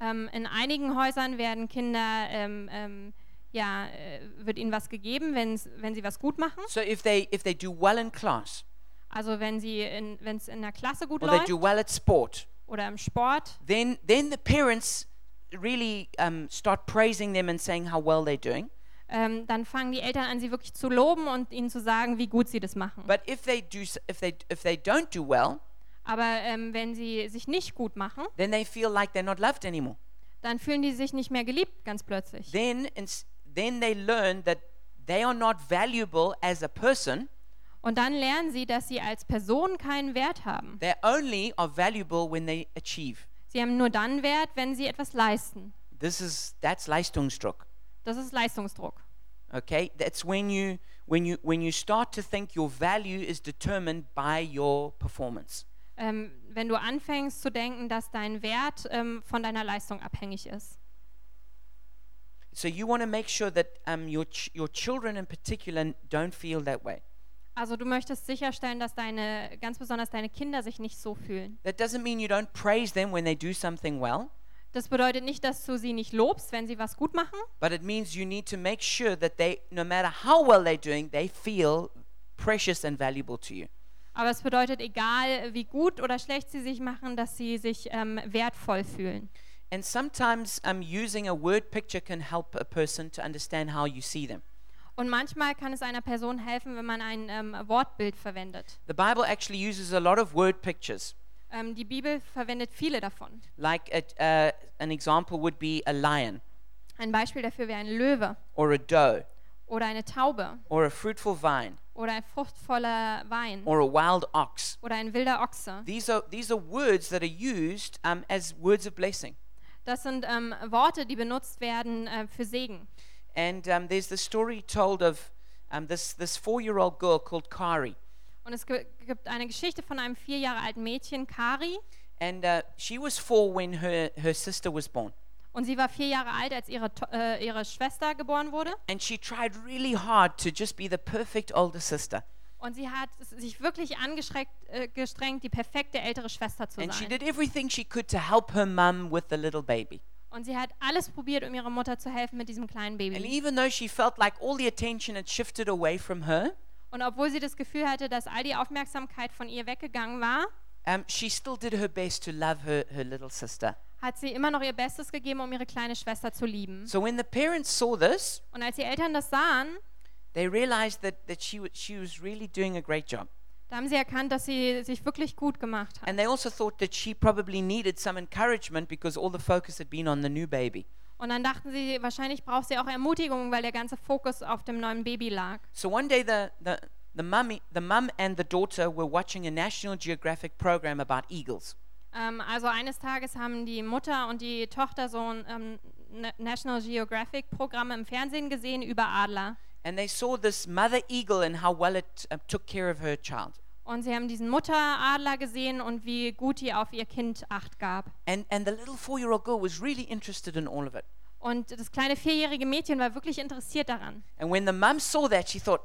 Ähm, in einigen Häusern werden Kinder, ähm, ähm, ja, äh, wird ihnen was gegeben, wenn sie was gut machen. so if they if they do well in class Also wenn sie in, wenn es in der Klasse gut or they läuft do well at sport, oder im Sport, then then the parents really um, start praising them and saying how well they're doing. ähm, dann fangen die Eltern an, sie wirklich zu loben und ihnen zu sagen, wie gut sie das machen. But if they do if they if they don't do well, Aber ähm, wenn sie sich nicht gut machen, then they feel like they're not loved anymore. dann fühlen die sich nicht mehr geliebt, ganz plötzlich. Then then they learn that they are not valuable as a person. Und dann lernen sie, dass sie als Person keinen Wert haben. They only are valuable when they achieve. Sie haben nur dann Wert, wenn sie etwas leisten. This is that's Leistungsdruck. Das ist Leistungsdruck. Okay, that's when you when you when you start to think your value is determined by your performance. Ähm, wenn du anfängst zu denken, dass dein Wert ähm, von deiner Leistung abhängig ist. So you want to make sure that um, your ch- your children in particular don't feel that way. Also du möchtest sicherstellen, dass deine, ganz besonders deine Kinder sich nicht so fühlen. That doesn't mean you don't praise them when they do something well, Das bedeutet nicht, dass du sie nicht lobst, wenn sie was gut machen, but it means you need to make sure that they, no matter how well they're doing, they feel precious and valuable to you. aber es bedeutet, egal wie gut oder schlecht sie sich machen, dass sie sich ähm, wertvoll fühlen. And sometimes um, using a word picture can help a person to understand how you see them. Und manchmal kann es einer Person helfen, wenn man ein ähm, Wortbild verwendet. The Bible actually uses a lot of word pictures. Ähm, die Bibel verwendet viele davon. Like a, uh, an example would be a lion, Ein Beispiel dafür wäre ein Löwe or a doe, oder eine Taube or a fruitful vine, oder ein fruchtvoller Wein or a wild ox. oder ein wilder Ochse. These are, these are words that are used um, as words of blessing. Das sind ähm, Worte, die benutzt werden äh, für Segen. And um, there's the story told of um, this, this four year old girl called Kari. Und es gi- gibt eine Geschichte von einem vier Jahre alten Mädchen, Kari. And uh, she was four when her, her sister was born. Und sie war vier Jahre alt, als ihre, äh, ihre Schwester geboren wurde. And she tried really hard to just be the perfect older sister. Und sie hat sich wirklich angestrengt, äh, gestrengt, die perfekte ältere Schwester zu And she sein. did everything she could to help her mum with the little baby. Und sie hat alles probiert, um ihrer Mutter zu helfen mit diesem kleinen And Baby. even though she felt like all the attention had shifted away from her, Und obwohl sie das Gefühl hatte, dass all die Aufmerksamkeit von ihr weggegangen war, um, she still did her best to love her, her little sister. hat sie immer noch ihr Bestes gegeben, um ihre kleine Schwester zu lieben. So when the parents saw this, Und als die Eltern das sahen, they realized that, that she, she was really doing a great job. Da haben sie erkannt, dass sie sich wirklich gut gemacht hat. And they also thought that she probably needed some encouragement because all the focus had been on the new baby. Und dann dachten sie, wahrscheinlich braucht sie auch Ermutigung, weil der ganze Fokus auf dem neuen Baby lag. So one day, the, the, the, mummy, the mum and the daughter were watching a National Geographic program about eagles. Ähm, also eines Tages haben die Mutter und die Tochter so ein ähm, Na- National Geographic Programm im Fernsehen gesehen über Adler. And they saw this mother eagle and how well it uh, took care of her child. Und sie haben diesen Mutteradler gesehen und wie gut die auf ihr Kind Acht gab. And, and the little four year old girl was really interested in all of it. Und das kleine vierjährige Mädchen war wirklich interessiert daran. And when the mum saw that, she thought,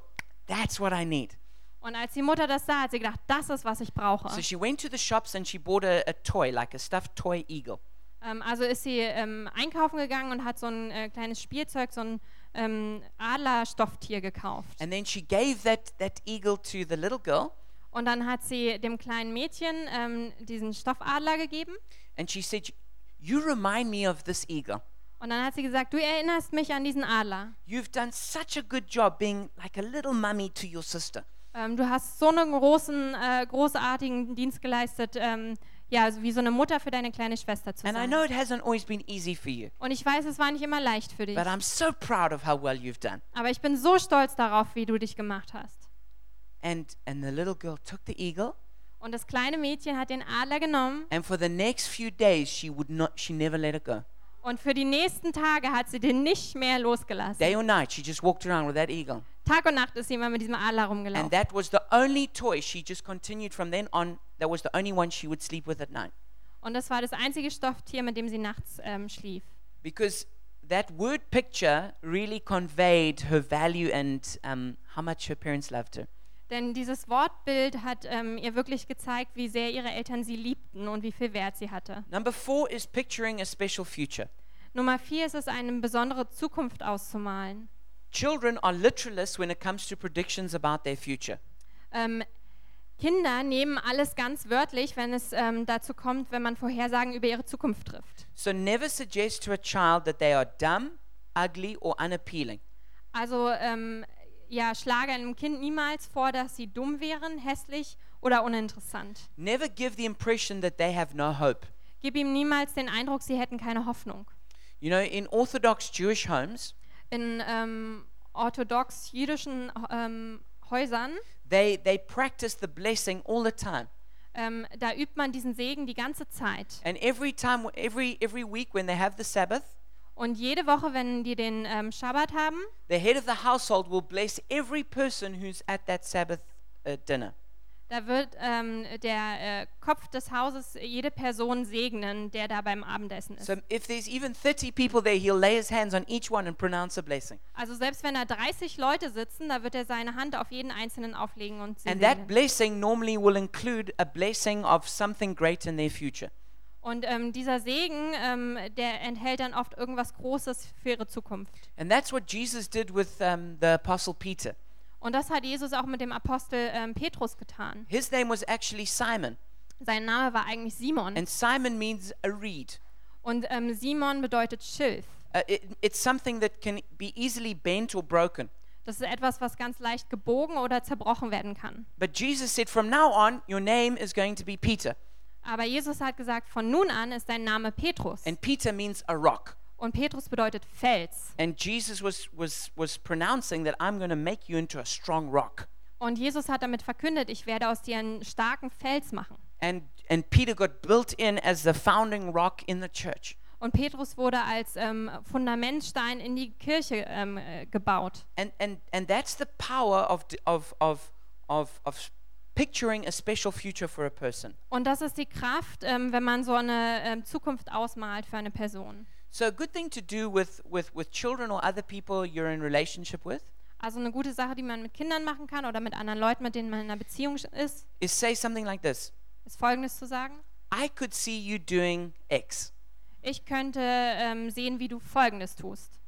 that's what I need. Und als die Mutter das sah, hat sie gedacht, das ist, was ich brauche. So she went to the shops and she bought a, a toy, like a stuffed toy eagle. Ähm, also ist sie ähm, einkaufen gegangen und hat so ein äh, kleines Spielzeug, so ein ähm, Adlerstofftier gekauft. And then she gave that, that eagle to the little girl. Und dann hat sie dem kleinen Mädchen ähm, diesen Stoffadler gegeben. And she said, You remind me of this eagle. Und dann hat sie gesagt, du erinnerst mich an diesen Adler. You've done such a good job being like a little mummy to your sister. Ähm, du hast so einen großen, äh, großartigen Dienst geleistet, ähm, ja, also wie so eine Mutter für deine kleine Schwester zu And I sein. know it hasn't always been easy for you, Und ich weiß, es war nicht immer leicht für dich. but I'm so proud of how well you've done. Aber ich bin so stolz darauf, wie du dich gemacht hast. And, and the little girl took the eagle, Und das kleine Mädchen hat den Adler genommen and for the next few days, she would not, she never let it go. und für die nächsten Tage hat sie den nicht mehr losgelassen. Day or night, she just walked around with that eagle. Tag und Nacht ist sie immer mit diesem Adler And rumgelaufen. that was the only toy she just continued from then on. That was the only one she would sleep with at night. Und das war das einzige Stofftier, mit dem sie nachts ähm, schlief. Because that word picture really conveyed her value and um, how much her parents loved her. Denn dieses Wortbild hat ähm, ihr wirklich gezeigt, wie sehr ihre Eltern sie liebten und wie viel Wert sie hatte. Number four is picturing a special future. Nummer vier ist es, eine besondere Zukunft auszumalen. Children are literalists when it comes to predictions about their future. Ähm, Kinder nehmen alles ganz wörtlich, wenn es ähm, dazu kommt, wenn man Vorhersagen über ihre Zukunft trifft. So never suggest to a child that they are dumb, ugly, or unappealing. Also ähm, ja, schlage einem Kind niemals vor, dass sie dumm wären, hässlich oder uninteressant. Never give the impression that they have no hope. Gib ihm niemals den Eindruck, sie hätten keine Hoffnung. You know, in Orthodox Jewish homes, In ähm, orthodox jüdischen ähm, Häusern, they, they practice the blessing all the time. ähm, da übt man diesen Segen die ganze Zeit. And every time, every, every week when they have the Sabbath, Und jede Woche, wenn die den ähm, Schabbat haben, the head of the household will bless every person who's at that Sabbath uh, dinner. da wird ähm, der äh, Kopf des Hauses jede Person segnen, der da beim Abendessen ist. So if there's even 30 people there, he'll lay his hands on each one and pronounce a blessing. Also selbst wenn da 30 Leute sitzen, da wird er seine Hand auf jeden einzelnen auflegen und sie And that segnen. blessing normally will include a blessing of something great in their future. Und ähm, dieser Segen, ähm, der enthält dann oft irgendwas Großes für ihre Zukunft. And that's what Jesus did with um, the Apostle Peter. Und das hat Jesus auch mit dem Apostel ähm, Petrus getan. His name was actually Simon, Sein Name war eigentlich Simon. and Simon means a reed. Und ähm, Simon bedeutet Schilf. Uh, it, it's something that can be easily bent or broken. Das ist etwas, was ganz leicht gebogen oder zerbrochen werden kann. But Jesus said, from now on, your name is going to be Peter. Aber Jesus hat gesagt, von nun an ist dein Name Petrus. And Peter means a rock. Und Petrus bedeutet Fels. And Jesus was, was, was pronouncing that I'm going to make you into a strong rock. Und Jesus hat damit verkündet, ich werde aus dir einen starken Fels machen. And, and Peter got built in as the founding rock in the church. Und Petrus wurde als ähm, Fundamentstein in die Kirche ähm, äh, gebaut. And, and, and that's the power of, of, of, of, of picturing a special future for a person. Und das ist die Kraft, ähm, wenn man so eine ähm, Zukunft ausmalt für eine Person. So, a good thing to do with, with, with children or other people you're in relationship with Also eine gute Sache, die man mit Kindern machen kann oder mit anderen Leuten, mit denen man in einer Beziehung ist, is say something like this ist Folgendes zu sagen. I could see you doing X. Ich könnte ähm, sehen, wie du Folgendes tust.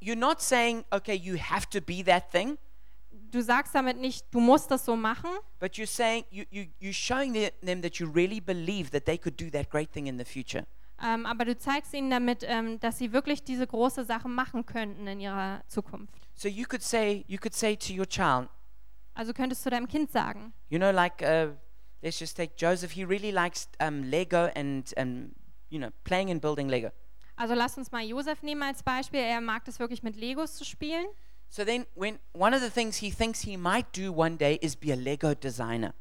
You're not saying, okay, you have to be that thing, Du sagst damit nicht, du musst das so machen, but you're saying, you, you, you're showing the, them that you really believe that they could do that great thing in the future. ähm, aber du zeigst ihnen damit, ähm, dass sie wirklich diese große Sache machen könnten in ihrer Zukunft. So you could say, you could say to your child, Also könntest du deinem Kind sagen, you know, like, uh, let's just take Joseph. He really likes um, Lego and, and, you know, playing and building Lego. also lass uns mal Josef nehmen als Beispiel, er mag es wirklich mit Legos zu spielen. So then, when one of the things he thinks he might do one day is be a Lego designer.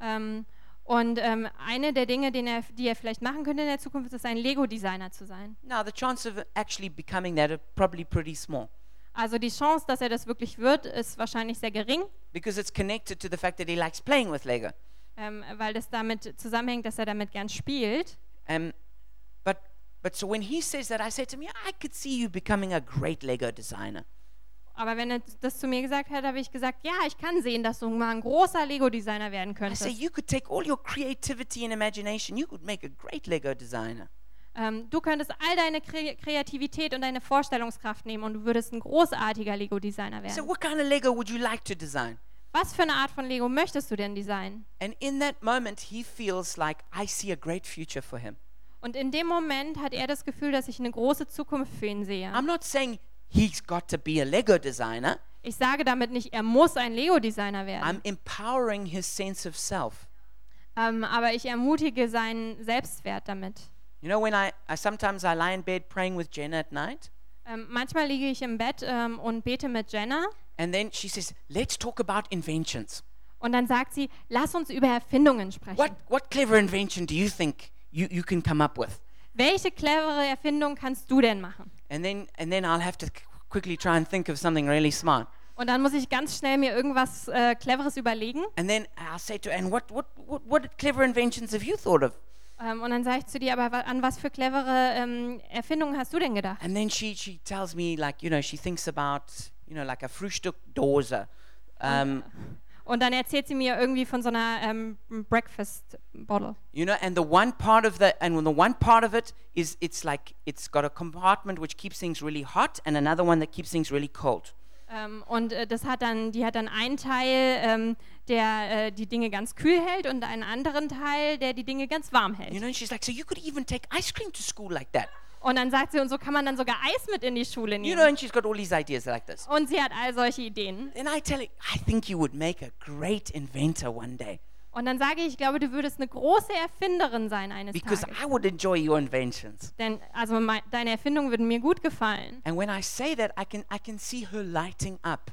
Ähm, und ähm, eine der Dinge, er, die er vielleicht machen könnte in der Zukunft, ist ein Lego-Designer zu sein. Now, the chance of actually becoming that are probably pretty small Also die Chance, dass er das wirklich wird, ist wahrscheinlich sehr gering, because it's connected to the fact that he likes playing with Lego. ähm, weil das damit zusammenhängt, dass er damit gern spielt. Um, but but so when he says that, I say to him, yeah, I could see you becoming a great Lego designer. Aber wenn er das zu mir gesagt hat, habe ich gesagt, ja, ich kann sehen, dass du mal ein großer Lego-Designer werden I say könntest. you could take all your creativity and imagination, you could make a great Lego designer. Ähm, du könntest all deine Kre Kreativität und deine Vorstellungskraft nehmen und du würdest ein großartiger Lego-Designer So werden. what kind of Lego would you like to design? Was für eine Art von Lego möchtest du denn designen? And in that moment, he feels like I see a great future for him. Und in dem Moment hat er das Gefühl, dass ich eine große Zukunft für ihn sehe. I'm not saying he's got to be a Lego designer. Ich sage damit nicht, er muss ein Lego-Designer I'm werden. empowering his sense of self. Ähm, aber ich ermutige seinen Selbstwert damit. You know, when I, I sometimes I lie in bed praying with Jenna at night, Ähm, manchmal liege ich im Bett ähm, und bete mit Jenna and then she says, "Let's talk about inventions. und dann sagt sie, lass uns über Erfindungen sprechen. What what clever invention do you think you, you can come up with?" Welche clevere Erfindung kannst du denn machen? And then and then I'll have to qu- quickly try and think of something really smart. Und dann muss ich ganz schnell mir irgendwas äh, Cleveres überlegen. And then I'll say to "And what what what, what clever inventions have you thought of?" Ähm, und dann sage ich zu dir, aber an was für clevere ähm, Erfindungen hast du denn gedacht? And then she she tells me like you know she thinks about you know like a Frühstück Dose. Um, Und dann erzählt sie mir irgendwie von so einer ähm, Breakfast Bottle. You know, and the one part of the and the one part of it is it's like it's got a compartment which keeps things really hot and another one that keeps things really cold. Ähm, und äh, das hat dann, die hat dann einen Teil, ähm, der äh, die Dinge ganz kühl hält und einen anderen Teil, der die Dinge ganz warm hält. You know, she's like, so you could even take ice cream to school like that. Und dann sagt sie, und so kann man dann sogar Eis mit in die Schule You know, nehmen. and she's got all these ideas like this. Und sie hat all solche Ideen. And I tell her, I think you would make a great inventor one day Und dann sage ich, ich glaube, du würdest eine große Erfinderin sein eines because Tages. I would enjoy your inventions. Denn also mei- deine Erfindungen würden mir gut gefallen. And when I say that, I can I can see her lighting up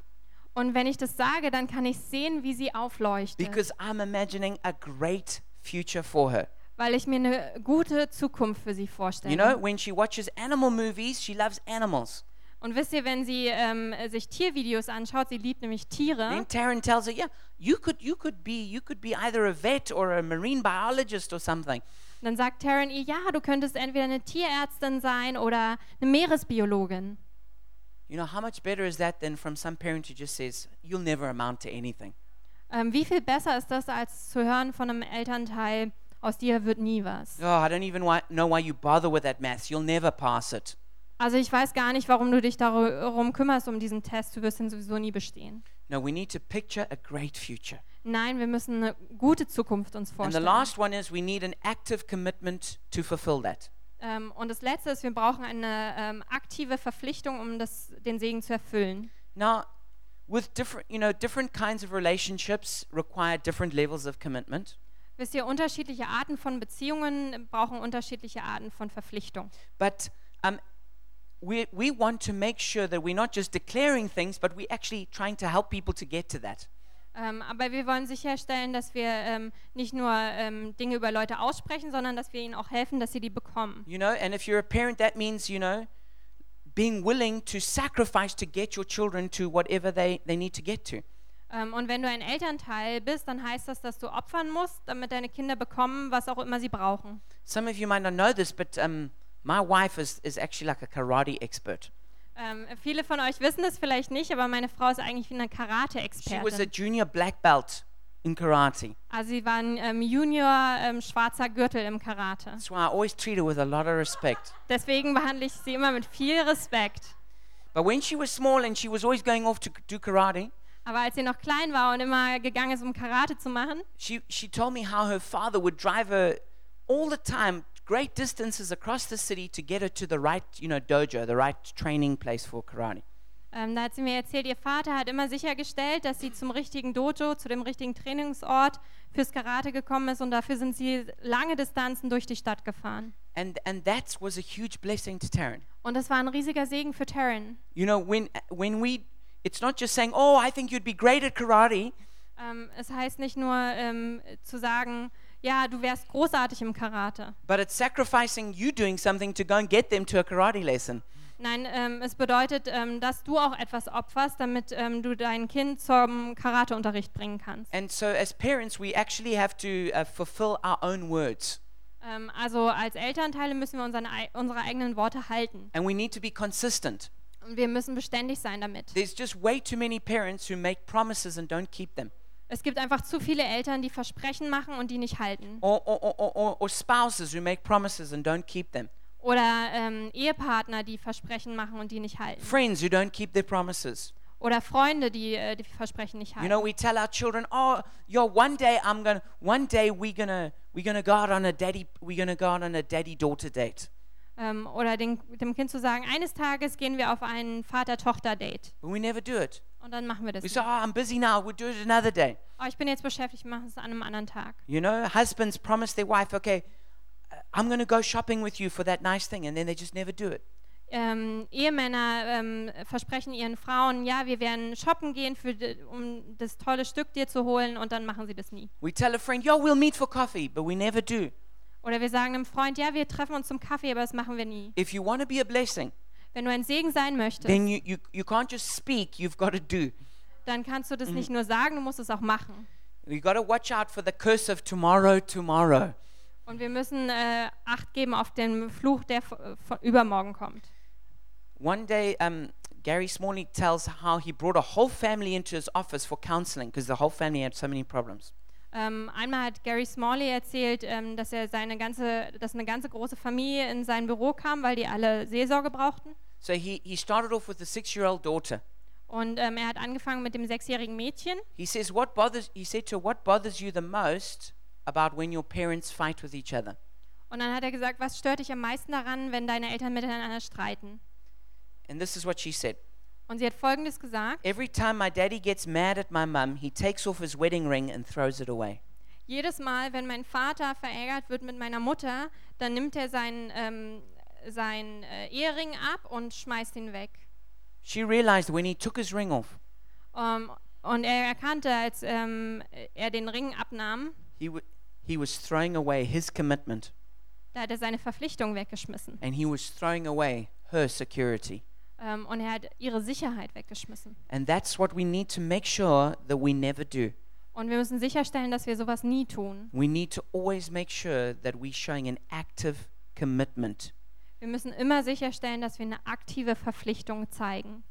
Und wenn ich das sage, dann kann ich sehen, wie sie aufleuchtet. because I'm imagining a great future for her. Weil ich mir eine gute Zukunft für sie vorstelle. You know, when she watches animal movies, she loves animals. Und wisst ihr, wenn sie ähm, sich Tiervideos anschaut, sie liebt nämlich Tiere. Then Taryn tells her, "Yeah, you could you could be you could be either a vet or a marine biologist or something." Dann sagt Taryn ihr, ja, du könntest entweder eine Tierärztin sein oder eine Meeresbiologin. You know, how much better is that than from some parent who just says, "You'll never amount to anything." Ähm, wie viel besser ist das, als zu hören von einem Elternteil, aus dir wird nie was. Oh, I don't even why, know why you bother with that maths. You'll never pass it. Also ich weiß gar nicht, warum du dich darum kümmerst, um diesen Test. Du wirst ihn sowieso nie bestehen. No, we need to picture a great future. Nein, wir müssen eine gute Zukunft uns And the vorstellen. last one is we need an active commitment to fulfill that. Ähm, und das Letzte ist, wir brauchen eine ähm, aktive Verpflichtung, um das, den Segen zu erfüllen. Now, with different, you know, different kinds of relationships require different levels of commitment. Wisst ihr, unterschiedliche Arten von Beziehungen brauchen unterschiedliche Arten von Verpflichtung. But um, we, we want to make sure that we're not just declaring things, but we're actually trying to help people to get to that. Ähm, aber wir wollen sicherstellen, dass wir ähm, nicht nur ähm, Dinge über Leute aussprechen, sondern dass wir ihnen auch helfen, dass sie die bekommen. You know, and if you're a parent, that means, you know, being willing to sacrifice to get your children to whatever they, they need to get to. Ähm, und wenn du ein Elternteil bist, dann heißt das, dass du opfern musst, damit deine Kinder bekommen, was auch immer sie brauchen. Some of you might not know this, but um, my wife is, is actually like a karate expert. Ähm, viele von euch wissen das vielleicht nicht, aber meine Frau ist eigentlich wie eine She was a Karate-Expertin. junior black belt in karate. Also sie war ein ähm, Junior ähm, schwarzer Gürtel im Karate. Why I always treat her with a lot of respect. Deswegen behandle ich sie immer mit viel Respekt. But when she was small and she was always going off to do karate, Aber als sie noch klein war und immer gegangen ist, um Karate zu machen, she, she told me how her father would drive her all the time great distances across the city to get her to the right, you know, dojo, the right training place for karate. ähm, da hat sie mir erzählt, ihr Vater hat immer sichergestellt, dass sie zum richtigen Dojo, zu dem richtigen Trainingsort fürs Karate gekommen ist und dafür sind sie lange Distanzen durch die Stadt gefahren. And, and that was a huge blessing to Taryn. Und das war ein riesiger Segen für Taryn. You know, when, when we, it's not just saying, oh, I think you'd be great at karate. Ähm, es heißt nicht nur ähm, zu sagen, ja, du wärst großartig im Karate. But it's sacrificing you doing something to go and get them to a karate lesson. Nein, ähm, es bedeutet, ähm, dass du auch etwas opferst, damit ähm, du dein Kind zum Karateunterricht bringen kannst. And so, as parents, we actually have to uh, fulfill our own words. Ähm, also als Elternteile müssen wir unseren, unsere eigenen Worte halten. And we need to be consistent. Und wir müssen beständig sein damit. There's just way too many parents who make promises and don't keep them, Es gibt einfach zu viele Eltern, die Versprechen machen und die nicht halten. or, or, or, or, spouses who make promises and don't keep them, Oder ähm, Ehepartner, die Versprechen machen und die nicht halten. friends who don't keep their promises. Oder Freunde, die äh, die Versprechen nicht You halten. know, we tell our children, "Oh, yo, one day I'm gonna, one day we're gonna, we're gonna go out on a daddy, we're gonna go out on a daddy-daughter date." Ähm, oder den, dem Kind zu sagen, eines Tages gehen wir auf ein Vater-Tochter-Date. But we never do it. Und dann machen wir das. We say, "Oh, I'm busy now. We'll do it another day." Oh, ich bin jetzt beschäftigt, wir machen es an einem anderen Tag. You know, husbands promise their wife, "Okay, uh, I'm gonna go shopping with you for that nice thing," and then they just never do it. Ähm, Ehemänner ähm, versprechen ihren Frauen, ja, wir werden shoppen gehen, für, um das tolle Stück dir zu holen und dann machen sie das nie. We tell a friend, "Yo, we'll meet for coffee," but we never do. Oder wir sagen einem Freund, ja, wir treffen uns zum Kaffee, aber das machen wir nie. If you want to be a blessing, Wenn du ein Segen sein möchtest, then you, you, you can't just speak, you've got to do. dann kannst du das nicht nur sagen, du musst es auch machen. You've got to watch out for the curse of tomorrow, tomorrow. Und wir müssen äh, Acht geben auf den Fluch, der von übermorgen kommt. One day, um, Gary Smalley tells how he brought a whole family into his office for counseling because the whole family had so many problems. Ähm, einmal hat Gary Smalley erzählt, ähm, dass er seine ganze, dass eine ganze große Familie in sein Büro kam, weil die alle Seelsorge brauchten. So he, he started off with a six year old daughter. Und ähm, er hat angefangen mit dem sechsjährigen Mädchen. He says, what bothers, he said to her, What bothers you the most about when your parents fight with each other? Und dann hat er gesagt, was stört dich am meisten daran, wenn deine Eltern miteinander streiten? And this is what she said Und sie hat Folgendes gesagt. Every time my daddy gets mad at my mum, he takes off his wedding ring and throws it away. Jedes Mal, wenn mein Vater verärgert wird mit meiner Mutter, dann nimmt er seinen, ähm, seinen äh, Ehering ab und schmeißt ihn weg. She realized when he took his ring off, Ähm, und er erkannte, als ähm, er den Ring abnahm, he, he was throwing away his commitment da hat er seine Verpflichtung weggeschmissen. and he was throwing away her security. Ähm, und er hat ihre Sicherheit weggeschmissen. And that's what we need to make sure that we never do. Und wir müssen sicherstellen, dass wir sowas nie tun. We need to always make sure that we're showing an active commitment. Wir müssen immer sicherstellen, dass wir eine aktive Verpflichtung zeigen.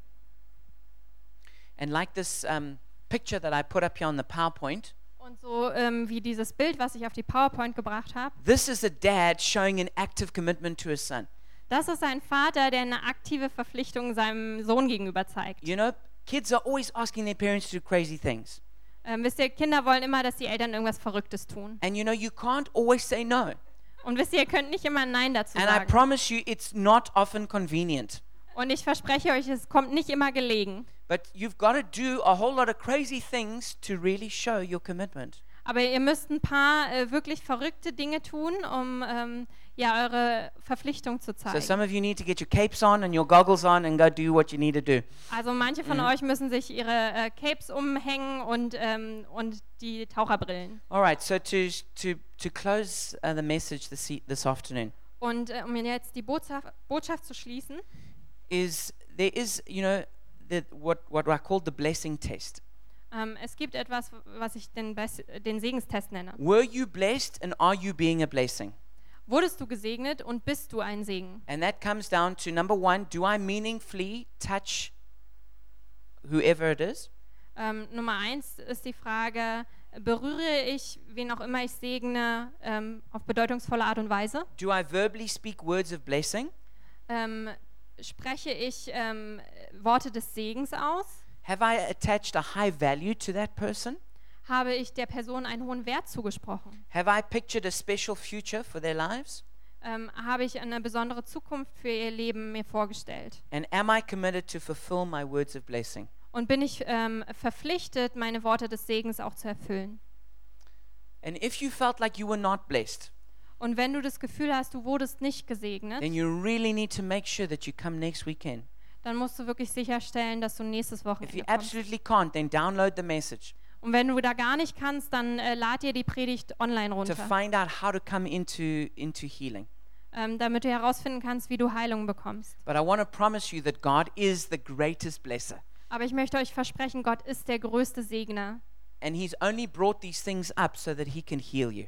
And like this um, picture that I put up here on the PowerPoint, Und so ähm, wie dieses Bild, was ich auf die PowerPoint gebracht habe, this is a dad showing an active commitment to his son. Das ist ein Vater, der eine aktive Verpflichtung seinem Sohn gegenüber zeigt. You know, kids are always asking their parents to do crazy things. Ähm, wisst ihr, Kinder wollen immer, dass die Eltern irgendwas Verrücktes tun. And you know, you can't always say no. Und wisst ihr, ihr könnt nicht immer Nein dazu And I sagen. promise you, it's not often convenient. Und ich verspreche euch, es kommt nicht immer gelegen. But you've got to do a whole lot of crazy things to really show your commitment. Aber ihr müsst ein paar äh, wirklich verrückte Dinge tun, um ähm, ja eure Verpflichtung zu So zeigen. some of you need to get your capes on and your goggles on and go do what you need to do. Also manche Mhm. von euch müssen sich ihre äh, Capes umhängen und, ähm, und die Taucherbrillen. All right, so to, to, to close uh, the message this, e- this afternoon Und äh, um jetzt die Botschaft, Botschaft zu schließen, is there is, you know, the, what, what I call the blessing test. Ähm, es gibt etwas, was ich den, den Segenstest nenne. Were you blessed and are you being a blessing? Wurdest du gesegnet und bist du ein Segen? And that comes down to number one, do I meaningfully touch whoever it is? Ähm, Nummer eins ist die Frage, berühre ich, wen auch immer ich segne, ähm, auf bedeutungsvolle Art und Weise? Do I verbally speak words of blessing? Spreche ich Worte des Segens aus? Have I attached a high value to that person? Habe ich der Person einen hohen Wert zugesprochen? Have I pictured a special future for their lives? Ähm, habe ich eine besondere Zukunft für ihr Leben mir vorgestellt? And am I committed to fulfill my words of blessing? Und bin ich ähm, verpflichtet, meine Worte des Segens auch zu erfüllen? And if you felt like you were not blessed, Und wenn du das Gefühl hast, du wurdest nicht gesegnet, then you really need to make sure that you come next weekend. Dann musst du wirklich sicherstellen, dass du nächstes If you Wochenende kommst. absolutely can't, then download the message Und wenn du da gar nicht kannst, dann äh, lad dir die Predigt online to runter, find out how to come into, into healing. ähm, damit du herausfinden kannst, wie du Heilung bekommst. But I want to promise you that God is the greatest blesser. Aber ich möchte euch versprechen, Gott ist der größte Segner. And He's only brought these things up so that He can heal you.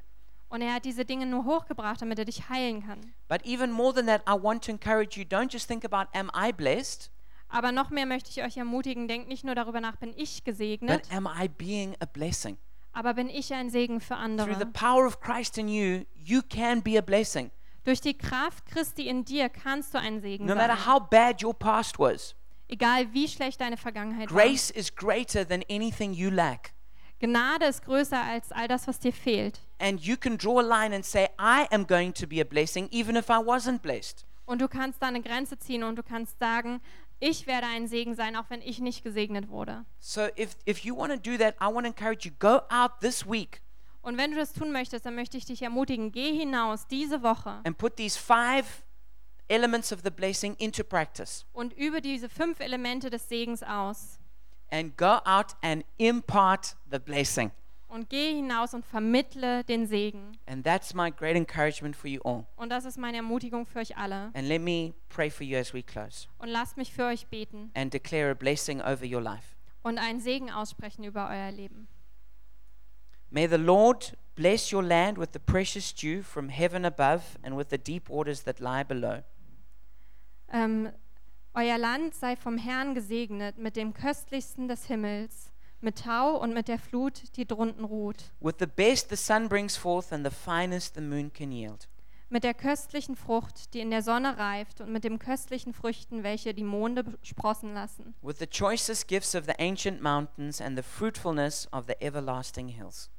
Und er hat diese Dinge nur hochgebracht, damit er dich heilen kann. But even more than that, I want to encourage you don't just think about, am I blessed? Aber noch mehr möchte ich euch ermutigen, denkt nicht nur darüber nach, bin ich But gesegnet, am I being a blessing? aber bin ich ein Segen für Through the andere. power of Christ in you, you can be a blessing. Durch die Kraft Christi in dir kannst du ein Segen No sein. matter how bad your past was, Egal wie schlecht deine Vergangenheit grace is greater than anything you lack. Gnade ist größer als all das, was dir fehlt. And you can draw a line and say, I am going to be a blessing even if I wasn't blessed. Und du kannst da eine Grenze ziehen und du kannst sagen, ich werde ein Segen sein, auch wenn ich nicht gesegnet wurde. So if, if you want to do that, I want to encourage you go out this week Und wenn du das tun möchtest, dann möchte ich dich ermutigen, geh hinaus diese Woche and put these five elements of the blessing into practice und übe diese fünf Elemente des Segens aus. And go out and impart the blessing. Und geh hinaus und vermittle den Segen. And that's my great encouragement for you all. Und das ist meine Ermutigung für euch alle. And let me pray for you as we close Und lasst mich für euch beten and declare a blessing over your life. und einen Segen aussprechen über euer Leben. May the Lord bless your land with the precious dew from heaven above and with the deep waters that lie below. Ähm, Euer Land sei vom Herrn gesegnet mit dem köstlichsten des Himmels, mit Tau und mit der Flut, die drunten ruht, with the best the sun brings forth and the finest the moon can yield, mit der köstlichen Frucht, die in der Sonne reift, und mit den köstlichen Früchten, welche die Monde sprossen lassen, with the choicest gifts of the ancient mountains and the fruitfulness of the everlasting hills,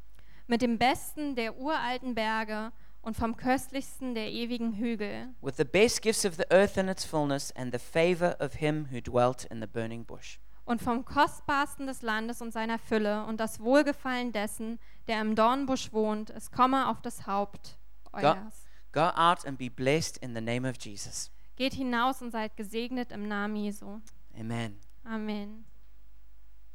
mit dem Besten der uralten Berge und vom köstlichsten der ewigen Hügel, with the best gifts of the earth and its fullness and the favor of him who dwelt in the burning bush. und vom kostbarsten des Landes und seiner Fülle und das Wohlgefallen dessen, der im Dornbusch wohnt, es komme auf das Haupt euers. Go out and be blessed in the name of Jesus. Geht hinaus und seid gesegnet im Namen Jesu. Amen. Amen.